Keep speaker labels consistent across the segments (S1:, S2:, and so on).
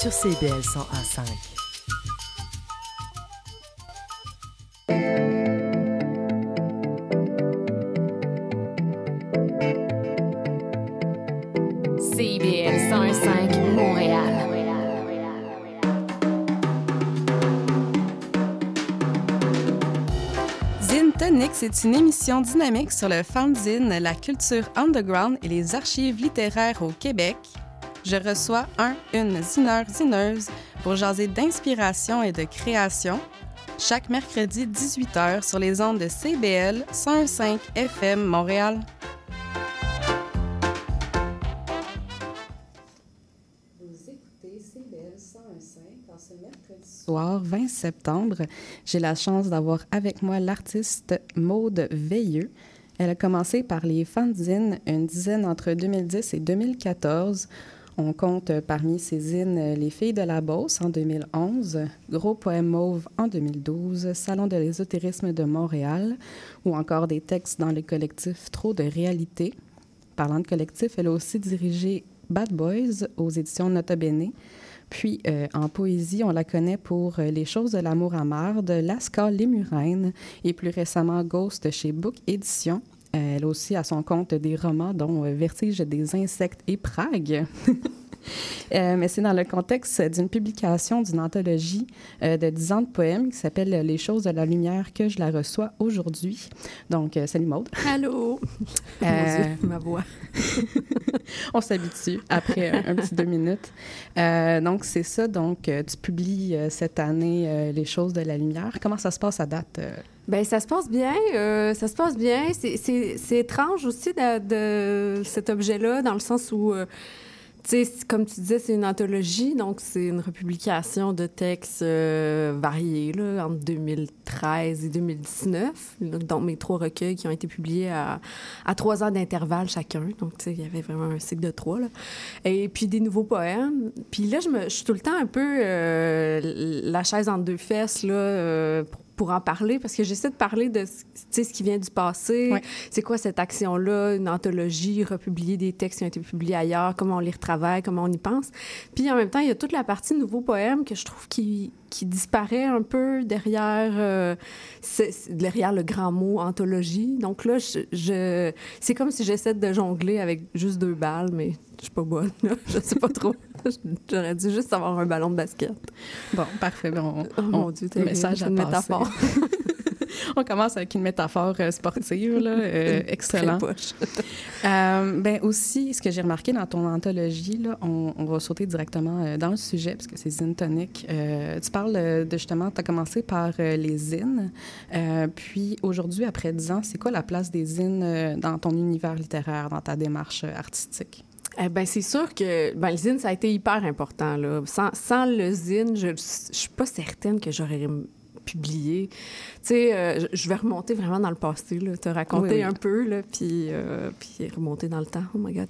S1: sur CBL 101.5.
S2: CBL 101.5 Montréal.
S3: Zine Tonic, c'est une émission dynamique sur le fanzine, la culture underground et les archives littéraires au Québec. Je reçois un, une zineur, zineuse pour jaser d'inspiration et de création chaque mercredi 18h sur les ondes de CBL 105 FM Montréal. Vous écoutez CBL 105 en ce mercredi soir 20 septembre. J'ai la chance d'avoir avec moi l'artiste Maude Veilleux. Elle a commencé par les fanzines, une dizaine entre 2010 et 2014. On compte parmi ses zines Les Filles de la Beauce en 2011, Gros Poème Mauve en 2012, Salon de l'ésotérisme de Montréal, ou encore des textes dans le collectif Trop de réalité. Parlant de collectif, elle a aussi dirigé Bad Boys aux éditions Nota Bene. Puis, euh, en poésie, on la connaît pour Les choses de l'amour à marde, Lascar Les Murènes et plus récemment Ghost chez Book Édition. Elle aussi a son compte des romans, dont euh, Vertige des insectes et Prague. Euh, mais c'est dans le contexte d'une publication d'une anthologie euh, de 10 ans de poèmes qui s'appelle Les choses de la lumière que je la reçois aujourd'hui. Donc, euh, salut Maude.
S4: Allô! Mon Dieu, ma voix.
S3: On s'habitue après un, un, petit deux minutes. donc, c'est ça. Donc, tu publies cette année Les choses de la lumière. Comment ça se passe à date?
S4: Bien, ça se passe bien. Euh, ça se passe bien. C'est étrange aussi de, cet objet-là, dans le sens où, euh, tu sais, comme tu disais, c'est une anthologie, donc c'est une republication de textes euh, variés, là, entre 2013 et 2019. Donc, mes trois recueils qui ont été publiés à, à trois ans d'intervalle chacun. Donc, tu sais, il y avait vraiment un cycle de trois, là. Et puis, des nouveaux poèmes. Puis là, je, me, je suis tout le temps un peu la chaise entre deux fesses, là, pour pour en parler parce que j'essaie de parler de ce qui vient du passé. C'est quoi cette action-là, une anthologie, republier des textes qui ont été publiés ailleurs, comment on les retravaille, comment on y pense? Puis en même temps, il y a toute la partie nouveaux poèmes que je trouve qui, qui disparaît un peu derrière, euh, derrière le grand mot anthologie. Donc là, je, je c'est comme si j'essaie de jongler avec juste deux balles, mais je suis pas bonne. Là. Je sais pas trop. J'aurais dû juste avoir un ballon de basket.
S3: Bon, parfait. Bon,
S4: oh, mon Dieu,
S3: le message à
S4: une métaphore.
S3: on commence avec une métaphore euh, sportive, là, euh, excellent. euh, ben aussi, ce que j'ai remarqué dans ton anthologie, là, on, on va sauter directement euh, dans le sujet parce que c'est Zine Tonic. Euh, tu parles de justement, tu as commencé par euh, les zines, puis aujourd'hui, après 10 ans, c'est quoi la place des zines dans ton univers littéraire, dans ta démarche artistique?
S4: Eh ben c'est sûr que ben, le zine, ça a été hyper important. Là. Sans, sans le zine, je ne suis pas certaine que j'aurais publié. Tu sais, euh, je vais remonter vraiment dans le passé, là, te raconter
S3: Oui, oui.
S4: un peu, là, puis, euh, puis remonter dans le temps. Oh my God.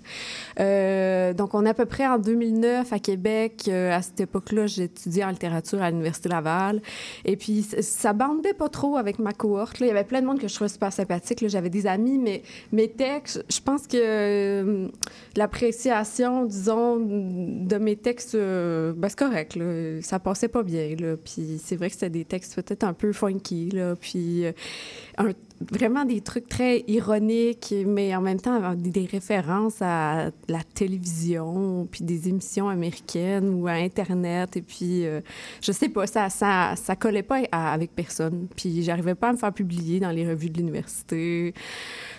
S4: Euh, donc, on est à peu près en 2009 à Québec. À cette époque-là, j'étudiais en littérature à l'Université Laval. Et puis, ça bandait pas trop avec ma cohorte. Là. Il y avait plein de monde que je trouvais super sympathique. J'avais des amis, mais mes textes, je pense que l'appréciation, disons, de mes textes, ben, c'est correct. Là. Ça passait pas bien. Là. Puis c'est vrai que c'était des textes peut-être un peu funky. Là. Puis euh, vraiment des trucs très ironiques, mais en même temps des, références à la télévision, puis des émissions américaines ou à Internet. Et puis, euh, je sais pas, ça, ça, ça collait pas avec personne. Puis j'arrivais pas à me faire publier dans les revues de l'université.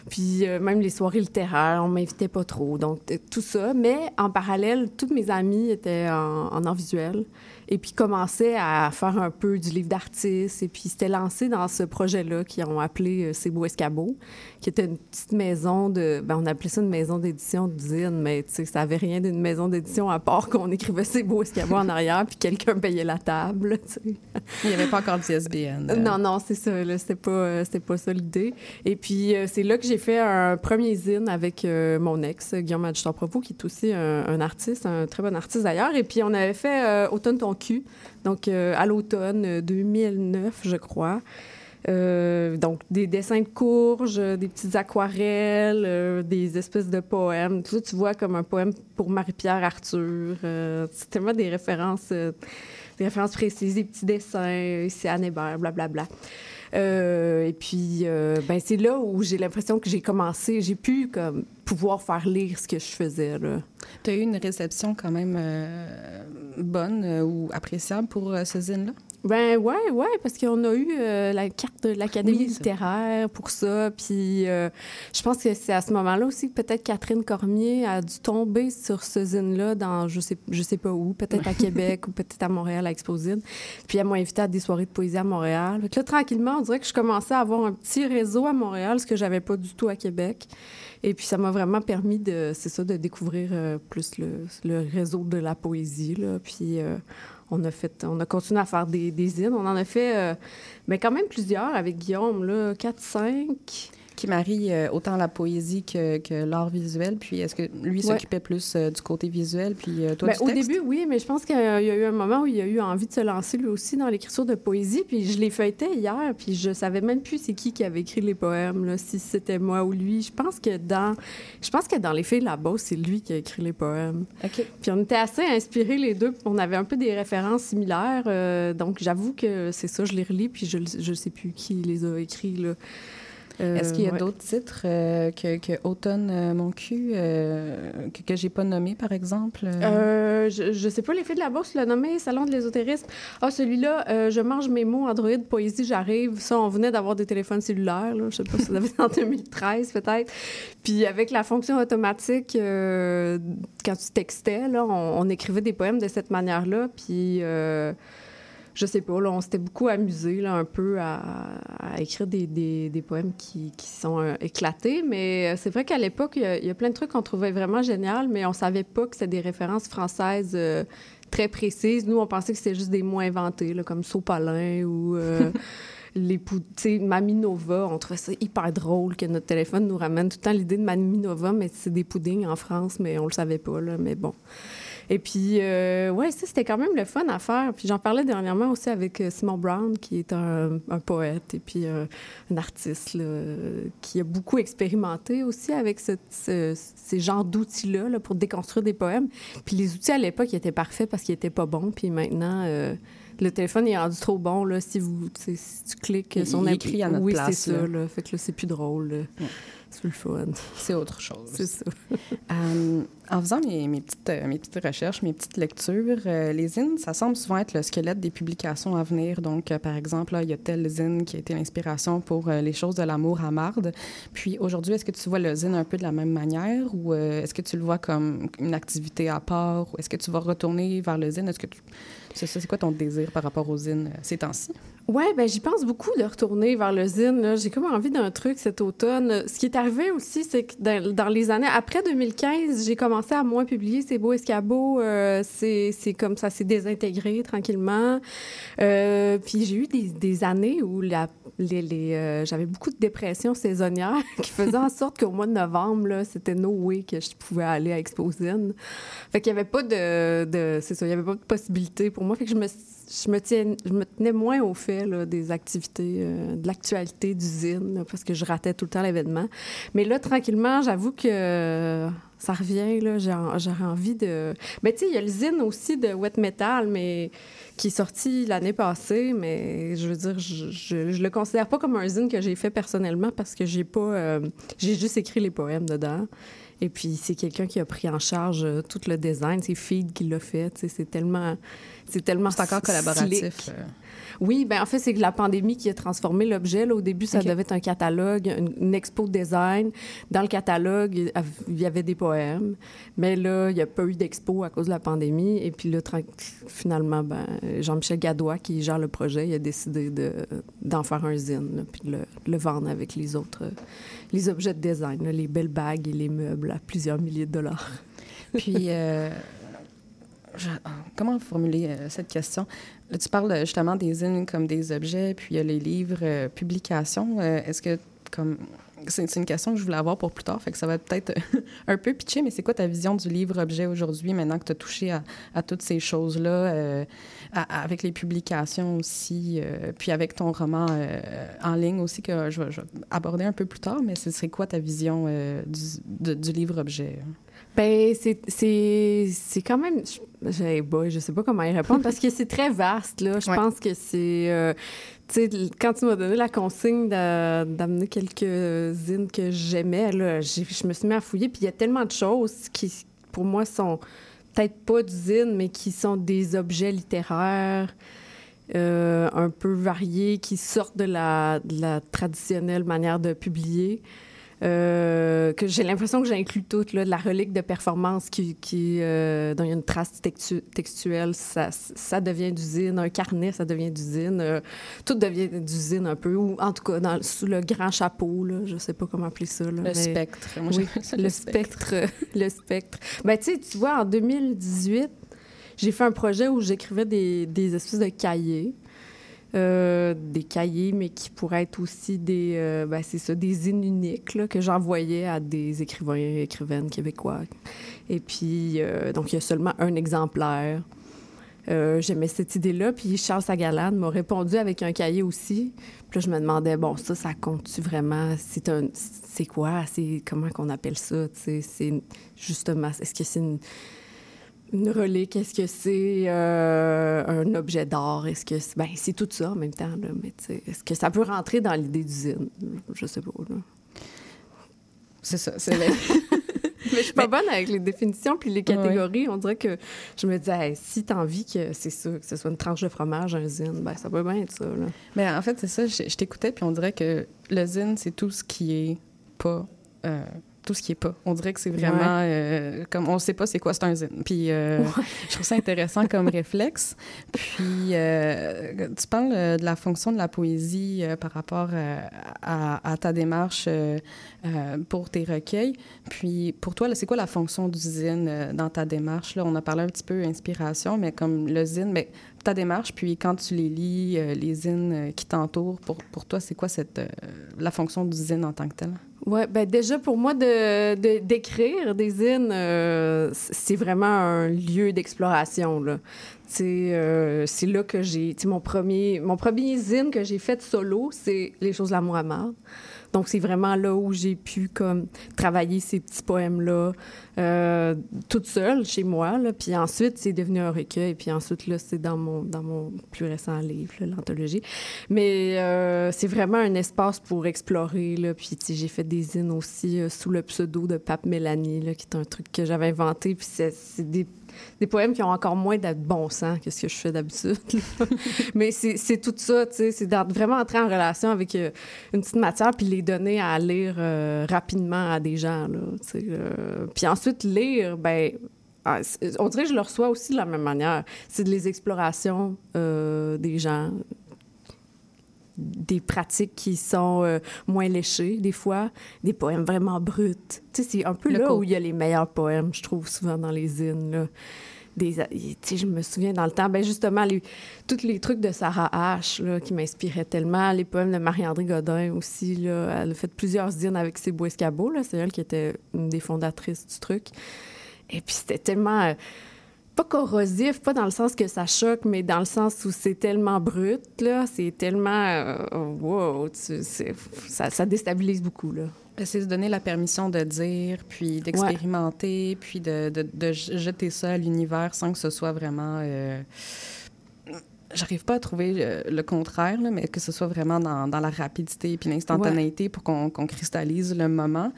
S4: Puis euh, même les soirées littéraires, on m'invitait pas trop. Donc, t- tout ça. Mais en parallèle, tous mes amis étaient en, en art visuel et puis commençaient à faire un peu du livre d'artiste. Et puis, s'étaient lancés dans ce projet-là qu'ils ont appelé euh, C'est beau escabeau, qui était une petite maison de... Ben, on appelait ça une maison d'édition d'usine, mais tu sais, ça avait rien d'une maison d'édition à part qu'on écrivait C'est beau escabeau en arrière, puis quelqu'un payait la table, tu sais.
S3: Il n'y avait pas encore d'ISBN.
S4: Non, non, c'est ça. C'était pas, euh, pas ça l'idée. Et puis, euh, c'est là que j'ai fait un premier zine avec euh, mon ex, Guillaume Adjutant-Propos, qui est aussi un, un artiste, un très bon artiste d'ailleurs. Et puis, on avait fait euh, Automne ton donc euh, à l'automne euh, 2009, je crois. Euh, donc, des dessins de courges, des petites aquarelles, des espèces de poèmes. Tout ça, tu vois comme un poème pour Marie-Pierre Arthur. c'est tellement des références, des références précises, des petits dessins, ici Anne Hébert, blablabla. Bla, bla. Euh, et puis, euh, ben, c'est là où j'ai l'impression que j'ai commencé, j'ai pu comme, pouvoir faire lire ce que je faisais.
S3: Tu as eu une réception quand même euh, bonne ou appréciable pour ce zine-là?
S4: Ben ouais, ouais, parce qu'on a eu euh, la carte de l'Académie littéraire pour ça. Puis euh, je pense que c'est à ce moment-là aussi que peut-être Catherine Cormier a dû tomber sur ce zine-là dans je sais, je sais pas où, peut-être à Québec ou peut-être à Montréal à Exposine. Puis elle m'a invité à des soirées de poésie à Montréal. Fait là, tranquillement, on dirait que je commençais à avoir un petit réseau à Montréal, ce que j'avais pas du tout à Québec. Et puis ça m'a vraiment permis de, c'est ça, de découvrir euh, plus le, réseau de la poésie. Là. Puis on a fait, on a continué à faire des, des On en a fait, euh, mais quand même plusieurs avec Guillaume, là, 4, 5
S3: qui marie euh, autant la poésie que, que l'art visuel. Puis est-ce que lui s'occupait plus euh, du côté visuel, puis toi
S4: ben,
S3: du
S4: Au début, oui, mais je pense qu'il y a eu un moment où il a eu envie de se lancer lui aussi dans l'écriture de poésie. Puis je l'ai feuilleté hier, puis je savais même plus c'est qui qui avait écrit les poèmes, là, si c'était moi ou lui. Je pense que dans, je pense que dans Les la Beauce, c'est lui qui a écrit les poèmes. Puis on était assez inspirés les deux. On avait un peu des références similaires. Euh, donc j'avoue que c'est ça, je les relis, puis je ne sais plus qui les a écrits, là.
S3: Est-ce qu'il y a euh, d'autres titres euh, que, que, Automne euh, mon cul que, que j'ai pas nommé par exemple
S4: je, je sais pas l'effet de la bourse le nommé Salon de l'ésotérisme. Ah celui-là je mange mes mots Android poésie j'arrive. Ça on venait d'avoir des téléphones cellulaires là, je sais pas si ça devait être en 2013 peut-être. Puis avec la fonction automatique quand tu textais là on, on, écrivait des poèmes de cette manière-là. Puis je sais pas, on s'était beaucoup amusé là, un peu à, écrire des, poèmes qui, sont euh, éclatés. Mais euh, c'est vrai qu'à l'époque, il y, a plein de trucs qu'on trouvait vraiment génial, mais on savait pas que c'était des références françaises euh, très précises. Nous, on pensait que c'était juste des mots inventés, comme Sopalin ou... les sais, Maminova, on trouvait ça hyper drôle que notre téléphone nous ramène tout le temps l'idée de Maminova, mais c'est des puddings en France, mais on le savait pas, mais bon. Et puis, euh, ouais, ça, c'était quand même le fun à faire. Puis j'en parlais dernièrement aussi avec euh, Simon Brown, qui est un, poète et puis euh, un artiste qui a beaucoup expérimenté aussi avec ce, ces genres d'outils-là là, pour déconstruire des poèmes. Puis les outils à l'époque, ils étaient parfaits parce qu'ils n'étaient pas bons. Puis maintenant, le téléphone est rendu trop bon. Là, si, vous, si tu cliques
S3: un écrit à notre
S4: oui,
S3: place.
S4: c'est ça. Là. Fait que là, c'est plus drôle. C'est le fun.
S3: C'est autre chose.
S4: C'est ça.
S3: Euh, en faisant mes, mes, petites, euh, mes petites recherches, mes petites lectures, euh, les zines, ça semble souvent être le squelette des publications à venir. Donc, par exemple, il y a tel zine qui a été l'inspiration pour les choses de l'amour à Marde. Puis aujourd'hui, est-ce que tu vois le zine un peu de la même manière ou est-ce que tu le vois comme une activité à part ou est-ce que tu vas retourner vers le zine? Est-ce que tu... C'est quoi ton désir par rapport aux zines ces temps-ci?
S4: Oui, ben j'y pense beaucoup de retourner vers le zine. J'ai comme envie d'un truc cet automne. Ce qui est arrivé aussi, c'est que dans, les années après 2015, j'ai commencé à moins publier ces beaux escabeaux. Euh, c'est comme ça s'est désintégré tranquillement. Euh, puis j'ai eu des, années où euh, j'avais beaucoup de dépression saisonnière qui faisait en sorte qu'au mois de novembre, c'était no way que je pouvais aller à Exposine. Fait qu'il y avait pas de, de c'est ça, il y avait pas de possibilité pour moi. Fait que je me je me, je tenais moins au fait des activités, euh, de l'actualité d'usine, parce que je ratais tout le temps l'événement. Mais là, tranquillement, j'avoue que ça revient. Là, j'aurais envie de. Mais tu sais, il y a l'usine aussi de Wet Metal, mais qui est sorti l'année passée. Mais je veux dire, je, je, le considère pas comme un zine que j'ai fait personnellement parce que j'ai pas. Euh, j'ai juste écrit les poèmes dedans. Et puis, c'est quelqu'un qui a pris en charge euh, tout le design. C'est Feed qui l'a fait. C'est tellement c'est tellement
S3: C'est encore collaboratif.
S4: Euh. Oui, ben en fait, c'est la pandémie qui a transformé l'objet. Au début, ça devait être un catalogue, une, expo de design. Dans le catalogue, il y avait des poèmes. Mais là, il n'y a pas eu d'expo à cause de la pandémie. Et puis là, finalement, ben, Jean-Michel Gadois, qui gère le projet, il a décidé de, d'en faire un zine, puis de le, vendre avec les autres, les objets de design, les belles bagues et les meubles à plusieurs milliers de dollars.
S3: Puis... Euh, ah, comment formuler euh, cette question? Tu parles euh, justement des zines comme des objets, puis il y a les livres, euh, publications. Est-ce que, comme, c'est une question que je voulais avoir pour plus tard, fait que ça va peut-être un peu pitché, mais c'est quoi ta vision du livre-objet aujourd'hui, maintenant que tu as touché à, toutes ces choses-là, euh, avec les publications aussi, euh, puis avec ton roman euh, en ligne aussi, que je vais, aborder un peu plus tard, mais ce serait quoi ta vision du, du livre-objet?
S4: Ben c'est quand même je, boy, je sais pas comment y répondre parce que c'est très vaste là. Je pense que c'est tu sais quand tu m'as donné la consigne d'amener quelques zines que j'aimais là, je me suis mis à fouiller puis il y a tellement de choses qui pour moi sont peut-être pas d'usines mais qui sont des objets littéraires. Euh, un peu variés qui sortent de la, de la traditionnelle manière de publier. Euh, que j'ai l'impression que j'inclus tout, là, de la relique de performance qui, qui euh, dont il y a une trace textuelle, ça, ça devient d'usine. Un carnet, ça devient d'usine. Euh, tout devient d'usine un peu, ou en tout cas dans, sous le grand chapeau, là, je sais pas comment appeler ça. Là,
S3: le spectre.
S4: oui, le, spectre. le spectre. Ben, tu sais, tu vois, en 2018, j'ai fait un projet où j'écrivais des, des espèces de cahiers. Euh, des cahiers, mais qui pourraient être aussi des, euh, ben, c'est ça, des zines uniques là, que j'envoyais à des écrivains et écrivaines québécois. Et puis, euh, donc, il y a seulement un exemplaire. J'aimais cette idée-là. Puis Charles Sagalane m'a répondu avec un cahier aussi. Puis là, je me demandais, bon, ça, ça compte-tu vraiment? C'est un... C'est quoi? C'est... Comment qu'on appelle ça? C'est justement... Est-ce que c'est une une relique, est-ce que c'est euh, un objet d'art? Est-ce que c'est... Ben, c'est tout ça en même temps, là, mais est-ce que ça peut rentrer dans l'idée d'usine? Je sais pas, là.
S3: C'est ça, c'est
S4: mais je suis pas bonne avec les définitions puis les catégories. On dirait que je me dis, si tu as envie que c'est ça, que ce soit une tranche de fromage, un zine, ben ça peut bien être ça. Là.
S3: Mais en fait, c'est ça. Je, t'écoutais puis on dirait que le zine, c'est tout ce qui est pas euh, tout ce qui est pas. On dirait que c'est vraiment euh, comme on sait pas c'est quoi c'est un zine. Puis euh, je trouve ça intéressant comme réflexe. Puis euh, tu parles de la fonction de la poésie par rapport à, ta démarche pour tes recueils. Puis pour toi, c'est quoi la fonction du zine dans ta démarche? Là On a parlé un petit peu inspiration, mais comme le zine, mais ta démarche, puis quand tu les lis, les zines qui t'entourent, pour, pour toi, c'est quoi cette la fonction du zine en tant que tel?
S4: Oui, ben déjà pour moi de, d'écrire des zines, euh, c'est vraiment un lieu d'exploration là. Euh, c'est là que j'ai, mon premier, mon premier zine que j'ai fait solo, c'est les choses l'amour à marde. Donc, c'est vraiment là où j'ai pu comme travailler ces petits poèmes-là euh, toute seule chez moi. Là. Puis ensuite, c'est devenu un recueil. Puis ensuite, là, c'est dans mon, dans mon plus récent livre, l'anthologie. Mais euh, c'est vraiment un espace pour explorer. Là. Puis j'ai fait des zines aussi euh, sous le pseudo de Pape Mélanie, là, qui est un truc que j'avais inventé. Puis c'est des des poèmes qui ont encore moins de bon sens que ce que je fais d'habitude. Mais c'est tout ça, tu sais, c'est vraiment entrer en relation avec euh, une petite matière puis les donner à lire euh, rapidement à des gens, là, tu sais. Euh. puis ensuite, lire, ben ah, on dirait que je le reçois aussi de la même manière. C'est des explorations des gens, des pratiques qui sont euh, moins léchées, des fois, des poèmes vraiment bruts. Tu sais, c'est un peu là où il y a les meilleurs poèmes, je trouve, souvent dans les là. Des, tu sais, je me souviens dans le temps, ben justement, les, tous les trucs de Sarah H, là, qui m'inspiraient tellement, les poèmes de Marie-André Godin aussi, là, elle a fait plusieurs zines avec ses beaux escabeaux, c'est elle qui était une des fondatrices du truc. Et puis c'était tellement... Euh, pas corrosif, pas dans le sens que ça choque, mais dans le sens où c'est tellement brut, là, c'est tellement... Euh, wow, ça, ça, déstabilise beaucoup, là.
S3: C'est de donner la permission de dire, puis d'expérimenter, puis de, de, de, jeter ça à l'univers sans que ce soit vraiment... Euh, j'arrive pas à trouver euh, le, contraire, là, mais que ce soit vraiment dans, dans la rapidité puis l'instantanéité pour qu'on cristallise le moment.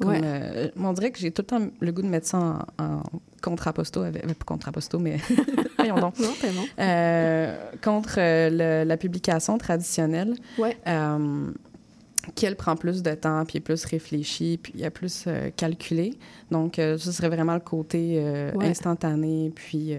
S3: Comme, euh, on dirait que j'ai tout le temps le goût de mettre ça en, en contraposto, avec, pas contraposto, mais voyons donc.
S4: Non, bon.
S3: euh, contre euh, la publication traditionnelle.
S4: Ouais.
S3: qui, elle, prend plus de temps, puis est plus réfléchie, puis a plus calculé. Donc, ce serait vraiment le côté instantané, puis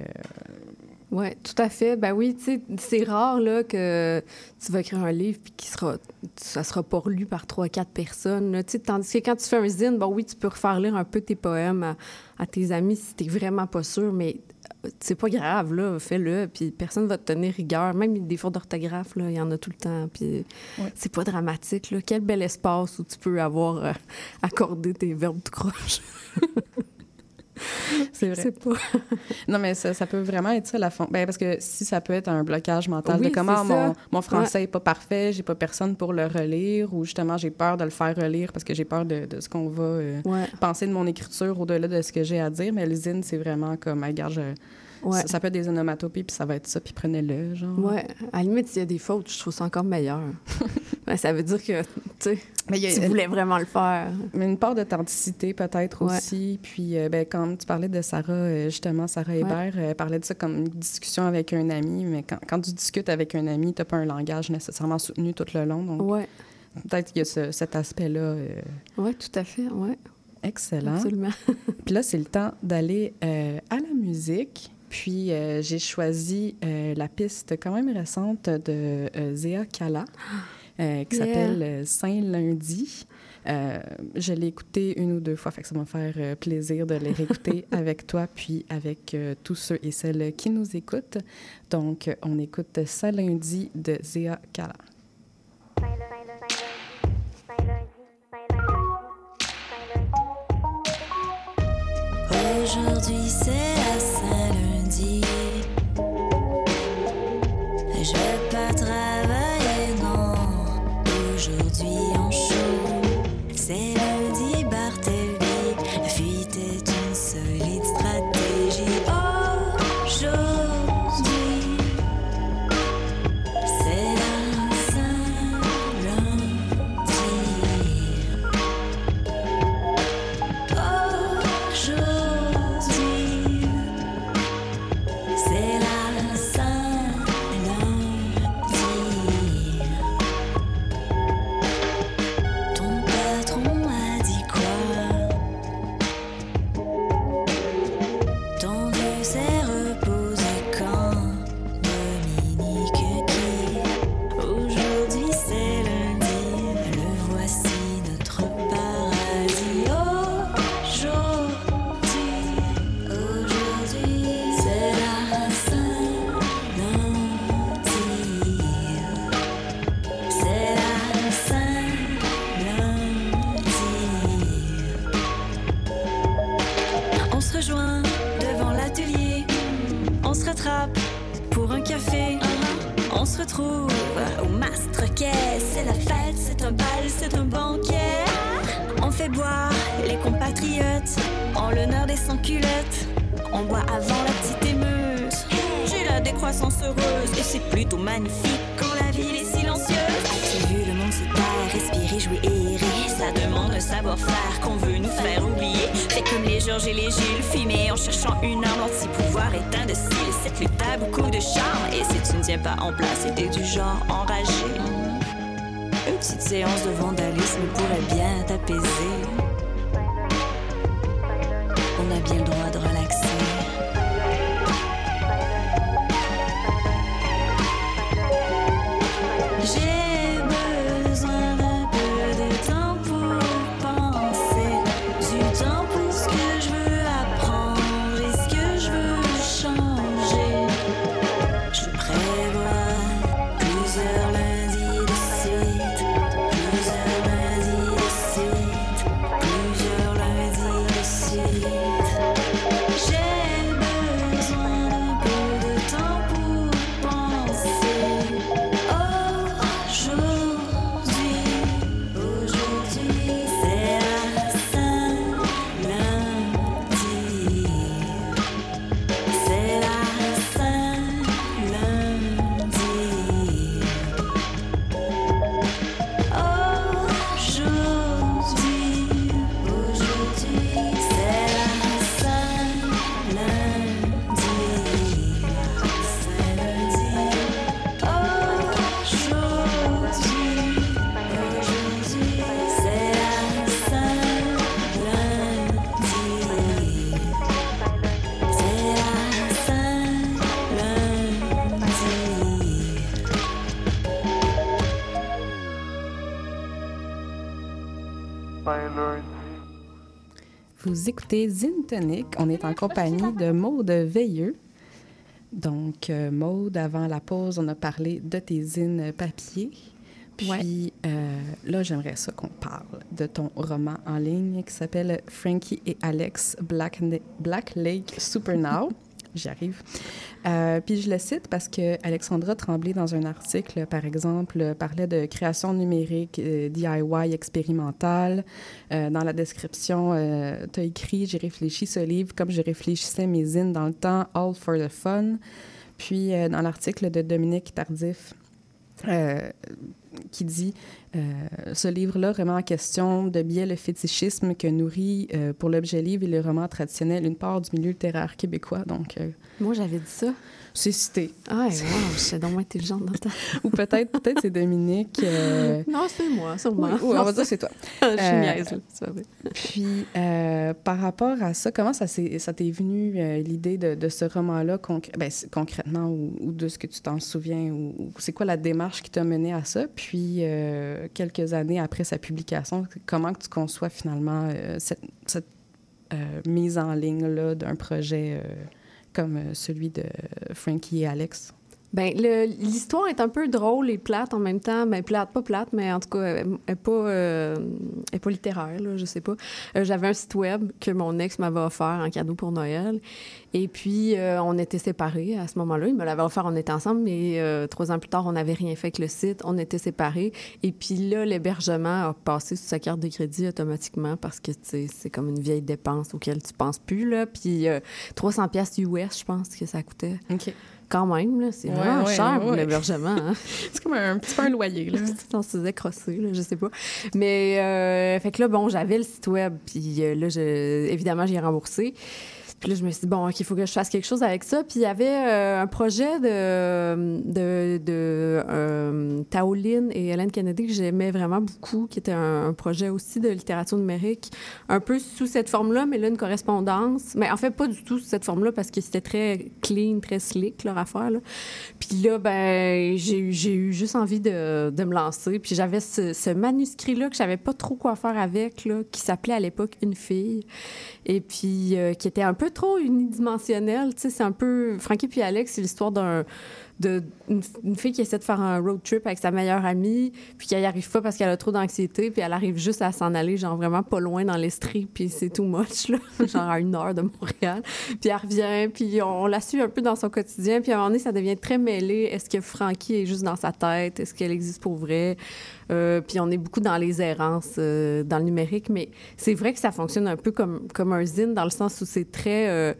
S4: oui, tout à fait. Ben oui, tu sais, c'est rare là, que tu vas écrire un livre puis qui sera, ça sera pas lu par trois, quatre personnes. Là, tandis que quand tu fais un zine, bon oui, tu peux refaire lire un peu tes poèmes à, tes amis si t'es vraiment pas sûr, mais c'est pas grave, là, fais-le, puis personne va te tenir rigueur. Même des fautes d'orthographe, là, il y en a tout le temps, puis c'est pas dramatique, là. Quel bel espace où tu peux avoir euh, accordé tes verbes de croche.
S3: c'est vrai. Pas... non, mais ça, ça, peut vraiment être ça, la fond. Ben, parce que si ça peut être un blocage mental de comment mon, mon, français n'est pas parfait, j'ai pas personne pour le relire, ou justement, j'ai peur de le faire relire parce que j'ai peur de, de, ce qu'on va euh, penser de mon écriture au-delà de ce que j'ai à dire. Mais l'usine, c'est vraiment comme, regarde, je ça, peut être des onomatopées, puis ça va être ça, puis prenez-le, genre.
S4: Ouais. À la limite, s'il y a des fautes, je trouve ça encore meilleur. ça veut dire que, tu sais, tu voulais vraiment le faire.
S3: Mais une part d'authenticité, peut-être aussi. Puis, euh, ben, quand tu parlais de Sarah, euh, justement, Sarah Hébert, elle parlait de ça comme une discussion avec un ami. Mais quand, quand tu discutes avec un ami, tu n'as pas un langage nécessairement soutenu tout le long. Donc,
S4: ouais.
S3: peut-être qu'il y a cet aspect-là. Euh...
S4: Oui, tout à fait, oui.
S3: Excellent.
S4: Absolument.
S3: Puis là, c'est le temps d'aller euh, à la musique. Puis euh, j'ai choisi euh, la piste quand même récente de euh, Zéa Kala, qui s'appelle Saint-Lundi. je l'ai écouté une ou deux fois, fait que ça va me faire plaisir de les réécouter avec toi, puis avec tous ceux et celles qui nous écoutent. Donc, on écoute Saint-Lundi de Zéa Kala.
S1: Aujourd'hui, c'est Avant la petite émeute. J'ai la décroissance heureuse et c'est plutôt magnifique quand la ville est silencieuse. J'ai vu le monde se taire, respirer, jouer et rire. Ça demande un savoir-faire qu'on veut nous faire oublier. Fait comme les Georges et les Gilles, fumer en cherchant une arme anti-pouvoir est indocile. Cette lutte a beaucoup de charme et si tu ne tiens pas en place, t'es du genre enragé. Une petite séance de vandalisme pourrait bien t'apaiser. On a bien le droit
S3: Vous écoutez Zintonic. On est en compagnie de Maude Veilleux. Donc, euh, Maude, avant la pause, on a parlé de tes zines papier. Puis euh, là, j'aimerais ça qu'on parle de ton roman en ligne qui s'appelle Frankie et Alex Black, Black Lake Super Now. J'y arrive. Euh, puis je le cite parce que Alexandra Tremblay, dans un article, par exemple, parlait de création numérique euh, DIY expérimentale. Euh, dans la description, tu as écrit J'ai réfléchi ce livre comme je réfléchissais mes zines dans le temps, all for the fun. Puis dans l'article de Dominique Tardif, qui dit ce livre-là remet en question de biais le fétichisme que nourrit euh, pour l'objet livre et le roman traditionnel une part du milieu littéraire québécois. Donc,
S4: euh, Moi, j'avais dit ça.
S3: C'est cité.
S4: Ah, wow, j'étais donc intelligente dans.
S3: Ou peut-être peut c'est Dominique.
S4: Non, c'est moi, sûrement.
S3: Oui, on va dire c'est toi.
S4: Je suis niaise, là.
S3: Puis, par rapport à ça, comment ça t'est venu l'idée de, de, ce roman-là ben, concrètement ou, de ce que tu t'en souviens? Ou, c'est quoi la démarche qui t'a mené à ça? Puis, quelques années après sa publication, comment tu conçois finalement euh, cette, euh, mise en ligne d'un projet euh, comme celui de Frankie et Alex?
S4: Ben, l'histoire est un peu drôle et plate en même temps. Ben, plate, pas plate, mais en tout cas, elle n'est pas, euh, pas littéraire, là, je sais pas. Euh, j'avais un site web que mon ex m'avait offert en cadeau pour Noël. Et puis, euh, on était séparés à ce moment-là. Il me l'avait offert, on était ensemble, mais trois ans plus tard, on n'avait rien fait avec le site. On était séparés. Et puis là, l'hébergement a passé sous sa carte de crédit automatiquement parce que, c'est comme une vieille dépense auquel tu penses plus, là. Puis 300 pièces US, je pense que ça coûtait.
S3: OK
S4: quand même, c'est vraiment cher pour l'hébergement. Hein.
S3: c'est comme un petit peu un loyer. Là.
S4: on se faisait crosser, là, je sais pas. Mais, euh, fait que là, bon, j'avais le site web, puis euh, là, je, évidemment, j'ai remboursé. Puis là, je me suis dit, bon, OK, il faut que je fasse quelque chose avec ça. Puis il y avait euh, un projet de, de, de euh, et Hélène Kennedy que j'aimais vraiment beaucoup, qui était un, projet aussi de littérature numérique, un peu sous cette forme-là, mais là, une correspondance. Mais en fait, pas du tout sous cette forme-là, parce que c'était très clean, très slick, leur affaire. Puis là, ben, j'ai eu juste envie de, de me lancer. Puis j'avais ce, manuscrit-là que je pas trop quoi faire avec, qui s'appelait à l'époque Une fille, et puis euh, qui était un peu trop unidimensionnel. Tu sais, c'est un peu. Frankie puis Alex, c'est l'histoire d'un une, fille qui essaie de faire un road trip avec sa meilleure amie, puis qu'elle n'y arrive pas parce qu'elle a trop d'anxiété, puis elle arrive juste à s'en aller, genre vraiment pas loin dans l'Estrie, puis c'est too much, là, genre à une heure de Montréal. Puis elle revient, puis on, la suit un peu dans son quotidien, puis à un moment donné, ça devient très mêlé. Est-ce que Frankie est juste dans sa tête? Est-ce qu'elle existe pour vrai? Euh, puis on est beaucoup dans les errances, euh, dans le numérique, mais c'est vrai que ça fonctionne un peu comme, comme un zine, dans le sens où c'est très... Euh,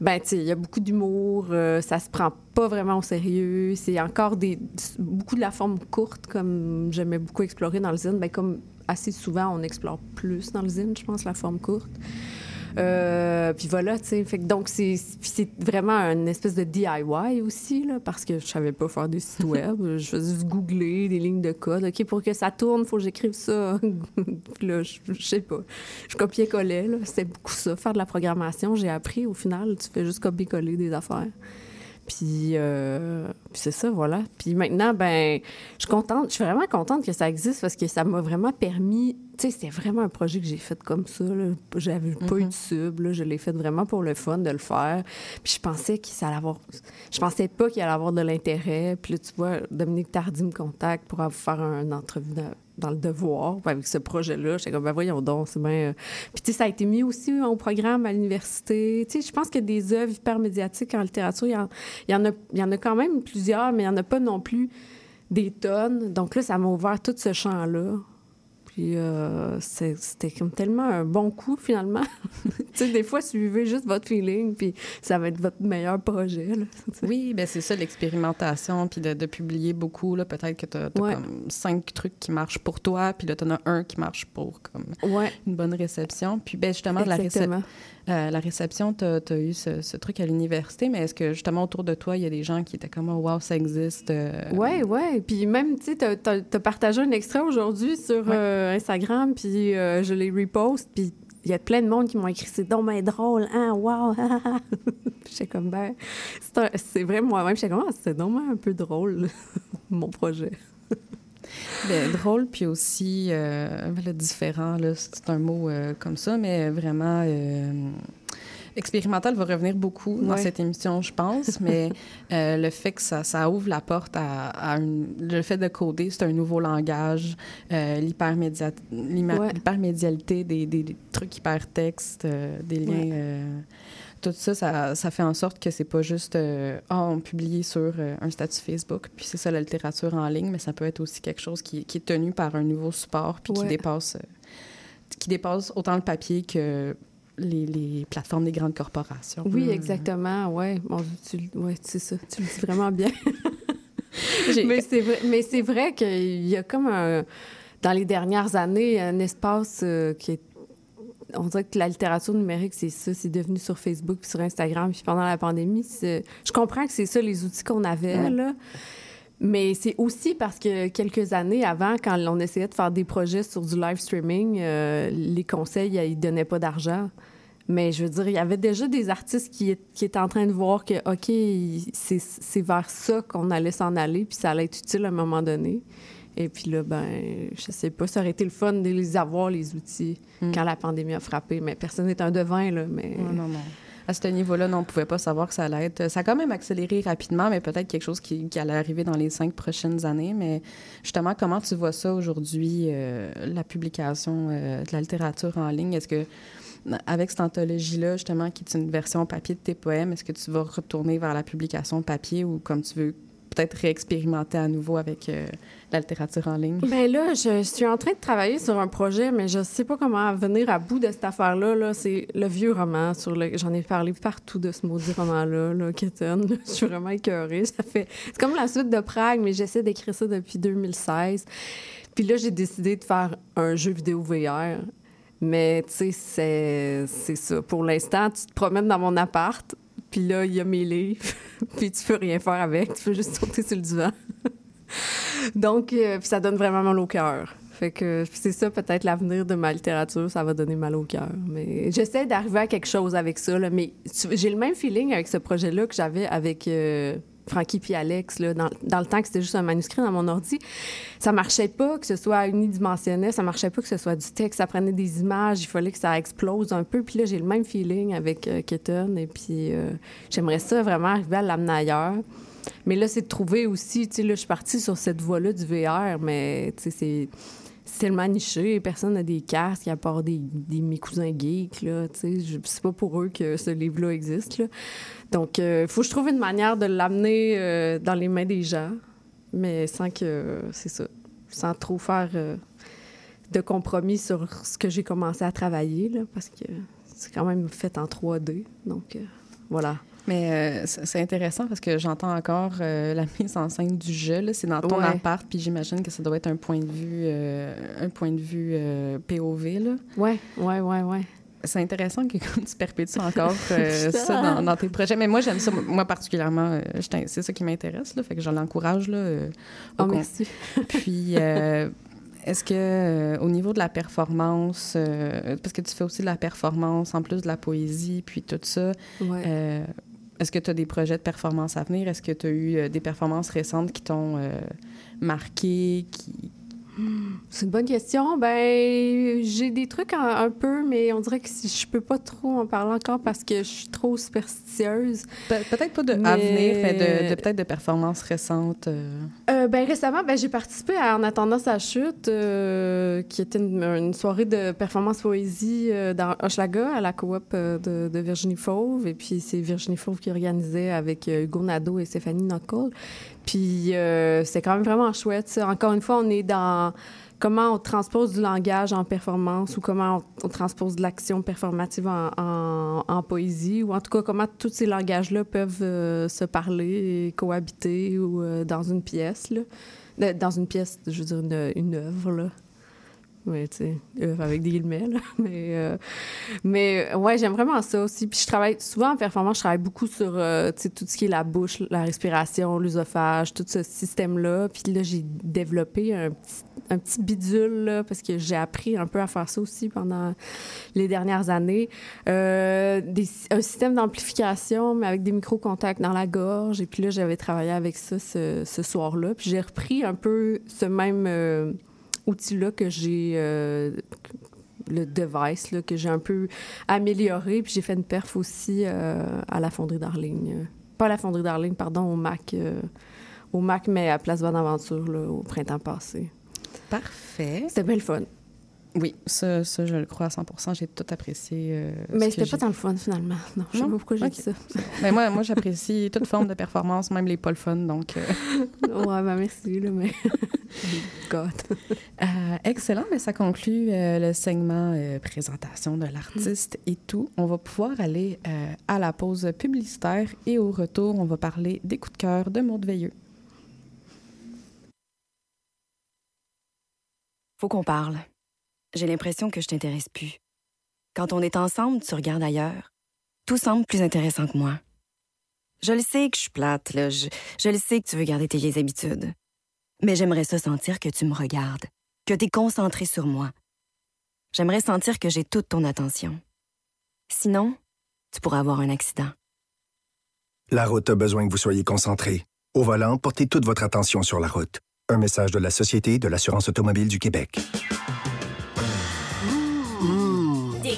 S4: ben, tu il y a beaucoup d'humour, euh, ça se prend pas vraiment au sérieux. C'est encore des, beaucoup de la forme courte, comme j'aimais beaucoup explorer dans le zine. Ben, comme assez souvent, on explore plus dans le zine, je pense, la forme courte. Euh, puis voilà, tu sais. Fait donc, c'est vraiment une espèce de DIY aussi, là, parce que je savais pas faire des sites web. je faisais juste googler des lignes de code. OK, pour que ça tourne, il faut que j'écrive ça. puis là, je, sais pas. Je copiais-collais, là. C'était beaucoup ça. Faire de la programmation, j'ai appris. Au final, tu fais juste copier-coller des affaires. Euh, puis, c'est ça, voilà. Puis maintenant, ben, je suis contente, je suis vraiment contente que ça existe parce que ça m'a vraiment permis. Tu sais, c'était vraiment un projet que j'ai fait comme ça. J'avais pas eu de mm-hmm. sub. Je l'ai fait vraiment pour le fun de le faire. Puis je pensais qu'il allait avoir. Je pensais pas qu'il allait avoir de l'intérêt. Puis là, tu vois, Dominique Tardy me contacte pour faire une entrevue dans le devoir avec ce projet-là. J'étais comme, ben voyons donc, c'est bien... Euh. Puis, tu sais, ça a été mis aussi au programme à l'université. Tu sais, je pense que des œuvres hyper médiatiques en littérature, il y, en, a, il y en a quand même plusieurs, mais il n'y en a pas non plus des tonnes. Donc là, ça m'a ouvert tout ce champ-là. Puis euh, c'était comme tellement un bon coup, finalement. tu sais, des fois, suivez juste votre feeling, puis ça va être votre meilleur projet.
S3: oui, ben c'est ça, l'expérimentation, puis de, publier beaucoup. Peut-être que tu as, comme cinq trucs qui marchent pour toi, puis là, tu en as un qui marche pour comme une bonne réception. Puis ben, justement, la réception euh, la réception, tu as, eu ce, truc à l'université, mais est-ce que justement autour de toi, il y a des gens qui étaient comme oh, Wow, ça existe?
S4: Oui, euh? oui. Puis même, tu sais, tu as, partagé un extrait aujourd'hui sur euh, Instagram, puis je l'ai repost, puis il y a plein de monde qui m'ont écrit c'est donc bien drôle, hein, wow! j'étais comme, ben, c'est vrai, moi-même, j'étais comme, ah, c'est donc un peu drôle, mon projet.
S3: Bien, drôle, puis aussi euh, différent, c'est un mot euh, comme ça, mais vraiment. Euh, expérimental va revenir beaucoup dans cette émission, je pense, mais euh, le fait que ça, ça, ouvre la porte à, le fait de coder, c'est un nouveau langage, euh, l'hypermédialité, des, des, trucs hypertextes, euh, des liens. Tout ça, ça, ça, fait en sorte que c'est pas juste ah, on publie sur un statut Facebook, puis c'est ça la littérature en ligne, mais ça peut être aussi quelque chose qui, qui est tenu par un nouveau support, puis qui dépasse qui dépasse autant le papier que les, plateformes des grandes corporations.
S4: Oui, exactement. Oui, ouais, c'est ça. Tu le dis vraiment bien. mais c'est vrai, mais vrai qu'il y a comme un, dans les dernières années un espace euh, qui est on dirait que la littérature numérique, c'est ça, c'est devenu sur Facebook puis sur Instagram. Puis pendant la pandémie, je comprends que c'est ça les outils qu'on avait, là. Mais c'est aussi parce que quelques années avant, quand on essayait de faire des projets sur du live streaming, euh, les conseils, ils donnaient pas d'argent. Mais je veux dire, il y avait déjà des artistes qui, qui étaient en train de voir que, OK, c'est vers ça qu'on allait s'en aller, puis ça allait être utile à un moment donné. Et puis là, ben, je sais pas, ça aurait été le fun de les avoir, les outils, hmm. quand la pandémie a frappé. Mais personne n'est un devin, là. Mais...
S3: Non, non, non à ce niveau-là, on ne pouvait pas savoir que ça allait être. Ça a quand même accéléré rapidement, mais peut-être quelque chose qui, allait arriver dans les cinq prochaines années. Mais justement, comment tu vois ça aujourd'hui, euh, la publication euh, de la littérature en ligne? Est-ce que, avec cette anthologie-là, justement, qui est une version papier de tes poèmes, est-ce que tu vas retourner vers la publication papier ou comme tu veux peut-être réexpérimenter à nouveau avec euh, la littérature en ligne?
S4: Bien là, je, suis en train de travailler sur un projet, mais je ne sais pas comment venir à bout de cette affaire-là. -là, c'est le vieux roman. sur le J'en ai parlé partout de ce maudit roman-là, là, je suis vraiment écœurée. Fait... C'est comme la suite de Prague, mais j'essaie d'écrire ça depuis 2016. Puis là, j'ai décidé de faire un jeu vidéo VR. Mais tu sais, c'est ça. Pour l'instant, tu te promènes dans mon appart, puis là, il y a mes livres, puis tu peux rien faire avec, tu peux juste sauter sur le divan. Donc, euh, ça donne vraiment mal au cœur. Fait que c'est ça peut-être l'avenir de ma littérature, ça va donner mal au cœur. Mais j'essaie d'arriver à quelque chose avec ça. Là. Mais j'ai le même feeling avec ce projet-là que j'avais avec euh, Frankie puis Alex, là, dans, dans, le temps que c'était juste un manuscrit dans mon ordi, ça marchait pas que ce soit unidimensionnel, ça marchait pas que ce soit du texte, ça prenait des images, il fallait que ça explose un peu. Puis là, j'ai le même feeling avec euh, Kitten et puis euh, j'aimerais ça vraiment arriver à l'amener ailleurs. Mais là, c'est de trouver aussi, tu sais, là, je suis partie sur cette voie-là du VR, mais tu sais, c'est tellement niché, personne n'a des casques à part des, des mes cousins geeks, là, tu sais, c'est pas pour eux que ce livre-là existe, là. Donc, il euh, faut que je trouve une manière de l'amener euh, dans les mains des gens, mais sans que, c'est ça, sans trop faire euh, de compromis sur ce que j'ai commencé à travailler, là, parce que c'est quand même fait en 3D, donc voilà.
S3: Mais c'est intéressant parce que j'entends encore la mise en scène du jeu. C'est dans ton appart, puis j'imagine que ça doit être un point de vue, un point de vue POV. Là.
S4: Ouais, ouais, ouais, ouais
S3: c'est intéressant que tu perpétues encore euh, ça dans, tes projets. Mais moi, j'aime ça. Moi, particulièrement, euh, c'est ça qui m'intéresse. Fait que je l'encourage. Euh,
S4: oh, merci.
S3: Puis, est-ce que au niveau de la performance, parce que tu fais aussi de la performance en plus de la poésie, puis tout ça, est-ce que tu as des projets de performance à venir? Est-ce que tu as eu des performances récentes qui t'ont marqué, qui,
S4: c'est une bonne question. Ben, j'ai des trucs un, peu, mais on dirait que je peux pas trop en parler encore parce que je suis trop superstitieuse.
S3: peut-être pas de mais... mais de, peut-être de performances récentes. Euh.
S4: Euh, ben, récemment, ben, j'ai participé à En attendant sa chute, euh, qui était une, soirée de performance poésie dans Hochelaga, à la coop de, de, Virginie Fauve. Et puis, c'est Virginie Fauve qui organisait avec Hugo Nadeau et Stéphanie Knuckle. Puis euh, c'est quand même vraiment chouette. Encore une fois, on est dans comment on transpose du langage en performance ou comment on, transpose de l'action performative en, poésie ou en tout cas comment tous ces langages-là peuvent euh, se parler et cohabiter ou euh, dans une pièce. Dans une pièce, je veux dire une, œuvre. Oui, tu sais, avec des guillemets, là. Mais, euh, mais ouais, j'aime vraiment ça aussi. Puis je travaille souvent en performance, je travaille beaucoup sur euh, tout ce qui est la bouche, la respiration, l'œsophage, tout ce système-là. Puis là, j'ai développé un petit, un petit bidule, là, parce que j'ai appris un peu à faire ça aussi pendant les dernières années. Euh, des, un système d'amplification, mais avec des micro-contacts dans la gorge. Et puis là, j'avais travaillé avec ça ce soir-là. Puis j'ai repris un peu ce même outil-là que j'ai euh, le device là, que j'ai un peu amélioré. Puis j'ai fait une perf aussi euh, à la fonderie Darling. Pas à la fonderie Darling, pardon, au Mac. euh, au Mac, mais à Place Bonaventure, là, au printemps passé.
S3: Parfait.
S4: C'était bien le fun.
S3: Oui, ça, ça, je le crois à 100% J'ai tout apprécié. euh,
S4: Mais c'était pas tant le fun, finalement. Non, je sais pas pourquoi j'ai dit ça.
S3: Ben, moi, moi j'apprécie toute forme de performance, même les pas le fun. Donc, euh,
S4: ouais, ben merci, là, mais... God.
S3: euh, excellent. Mais ça conclut euh, le segment euh, présentation de l'artiste et tout. On va pouvoir aller euh, à la pause publicitaire et au retour, on va parler des coups de cœur de Maud Veilleux.
S5: Faut qu'on parle. J'ai l'impression que je t'intéresse plus. Quand on est ensemble, tu regardes ailleurs. Tout semble plus intéressant que moi. Je le sais que je suis plate. Je, le sais que tu veux garder tes vieilles habitudes. Mais j'aimerais ça sentir que tu me regardes, que tu es concentré sur moi. J'aimerais sentir que j'ai toute ton attention. Sinon, tu pourrais avoir un accident.
S6: La route a besoin que vous soyez concentré. Au volant, portez toute votre attention sur la route. Un message de la Société de l'assurance automobile du Québec.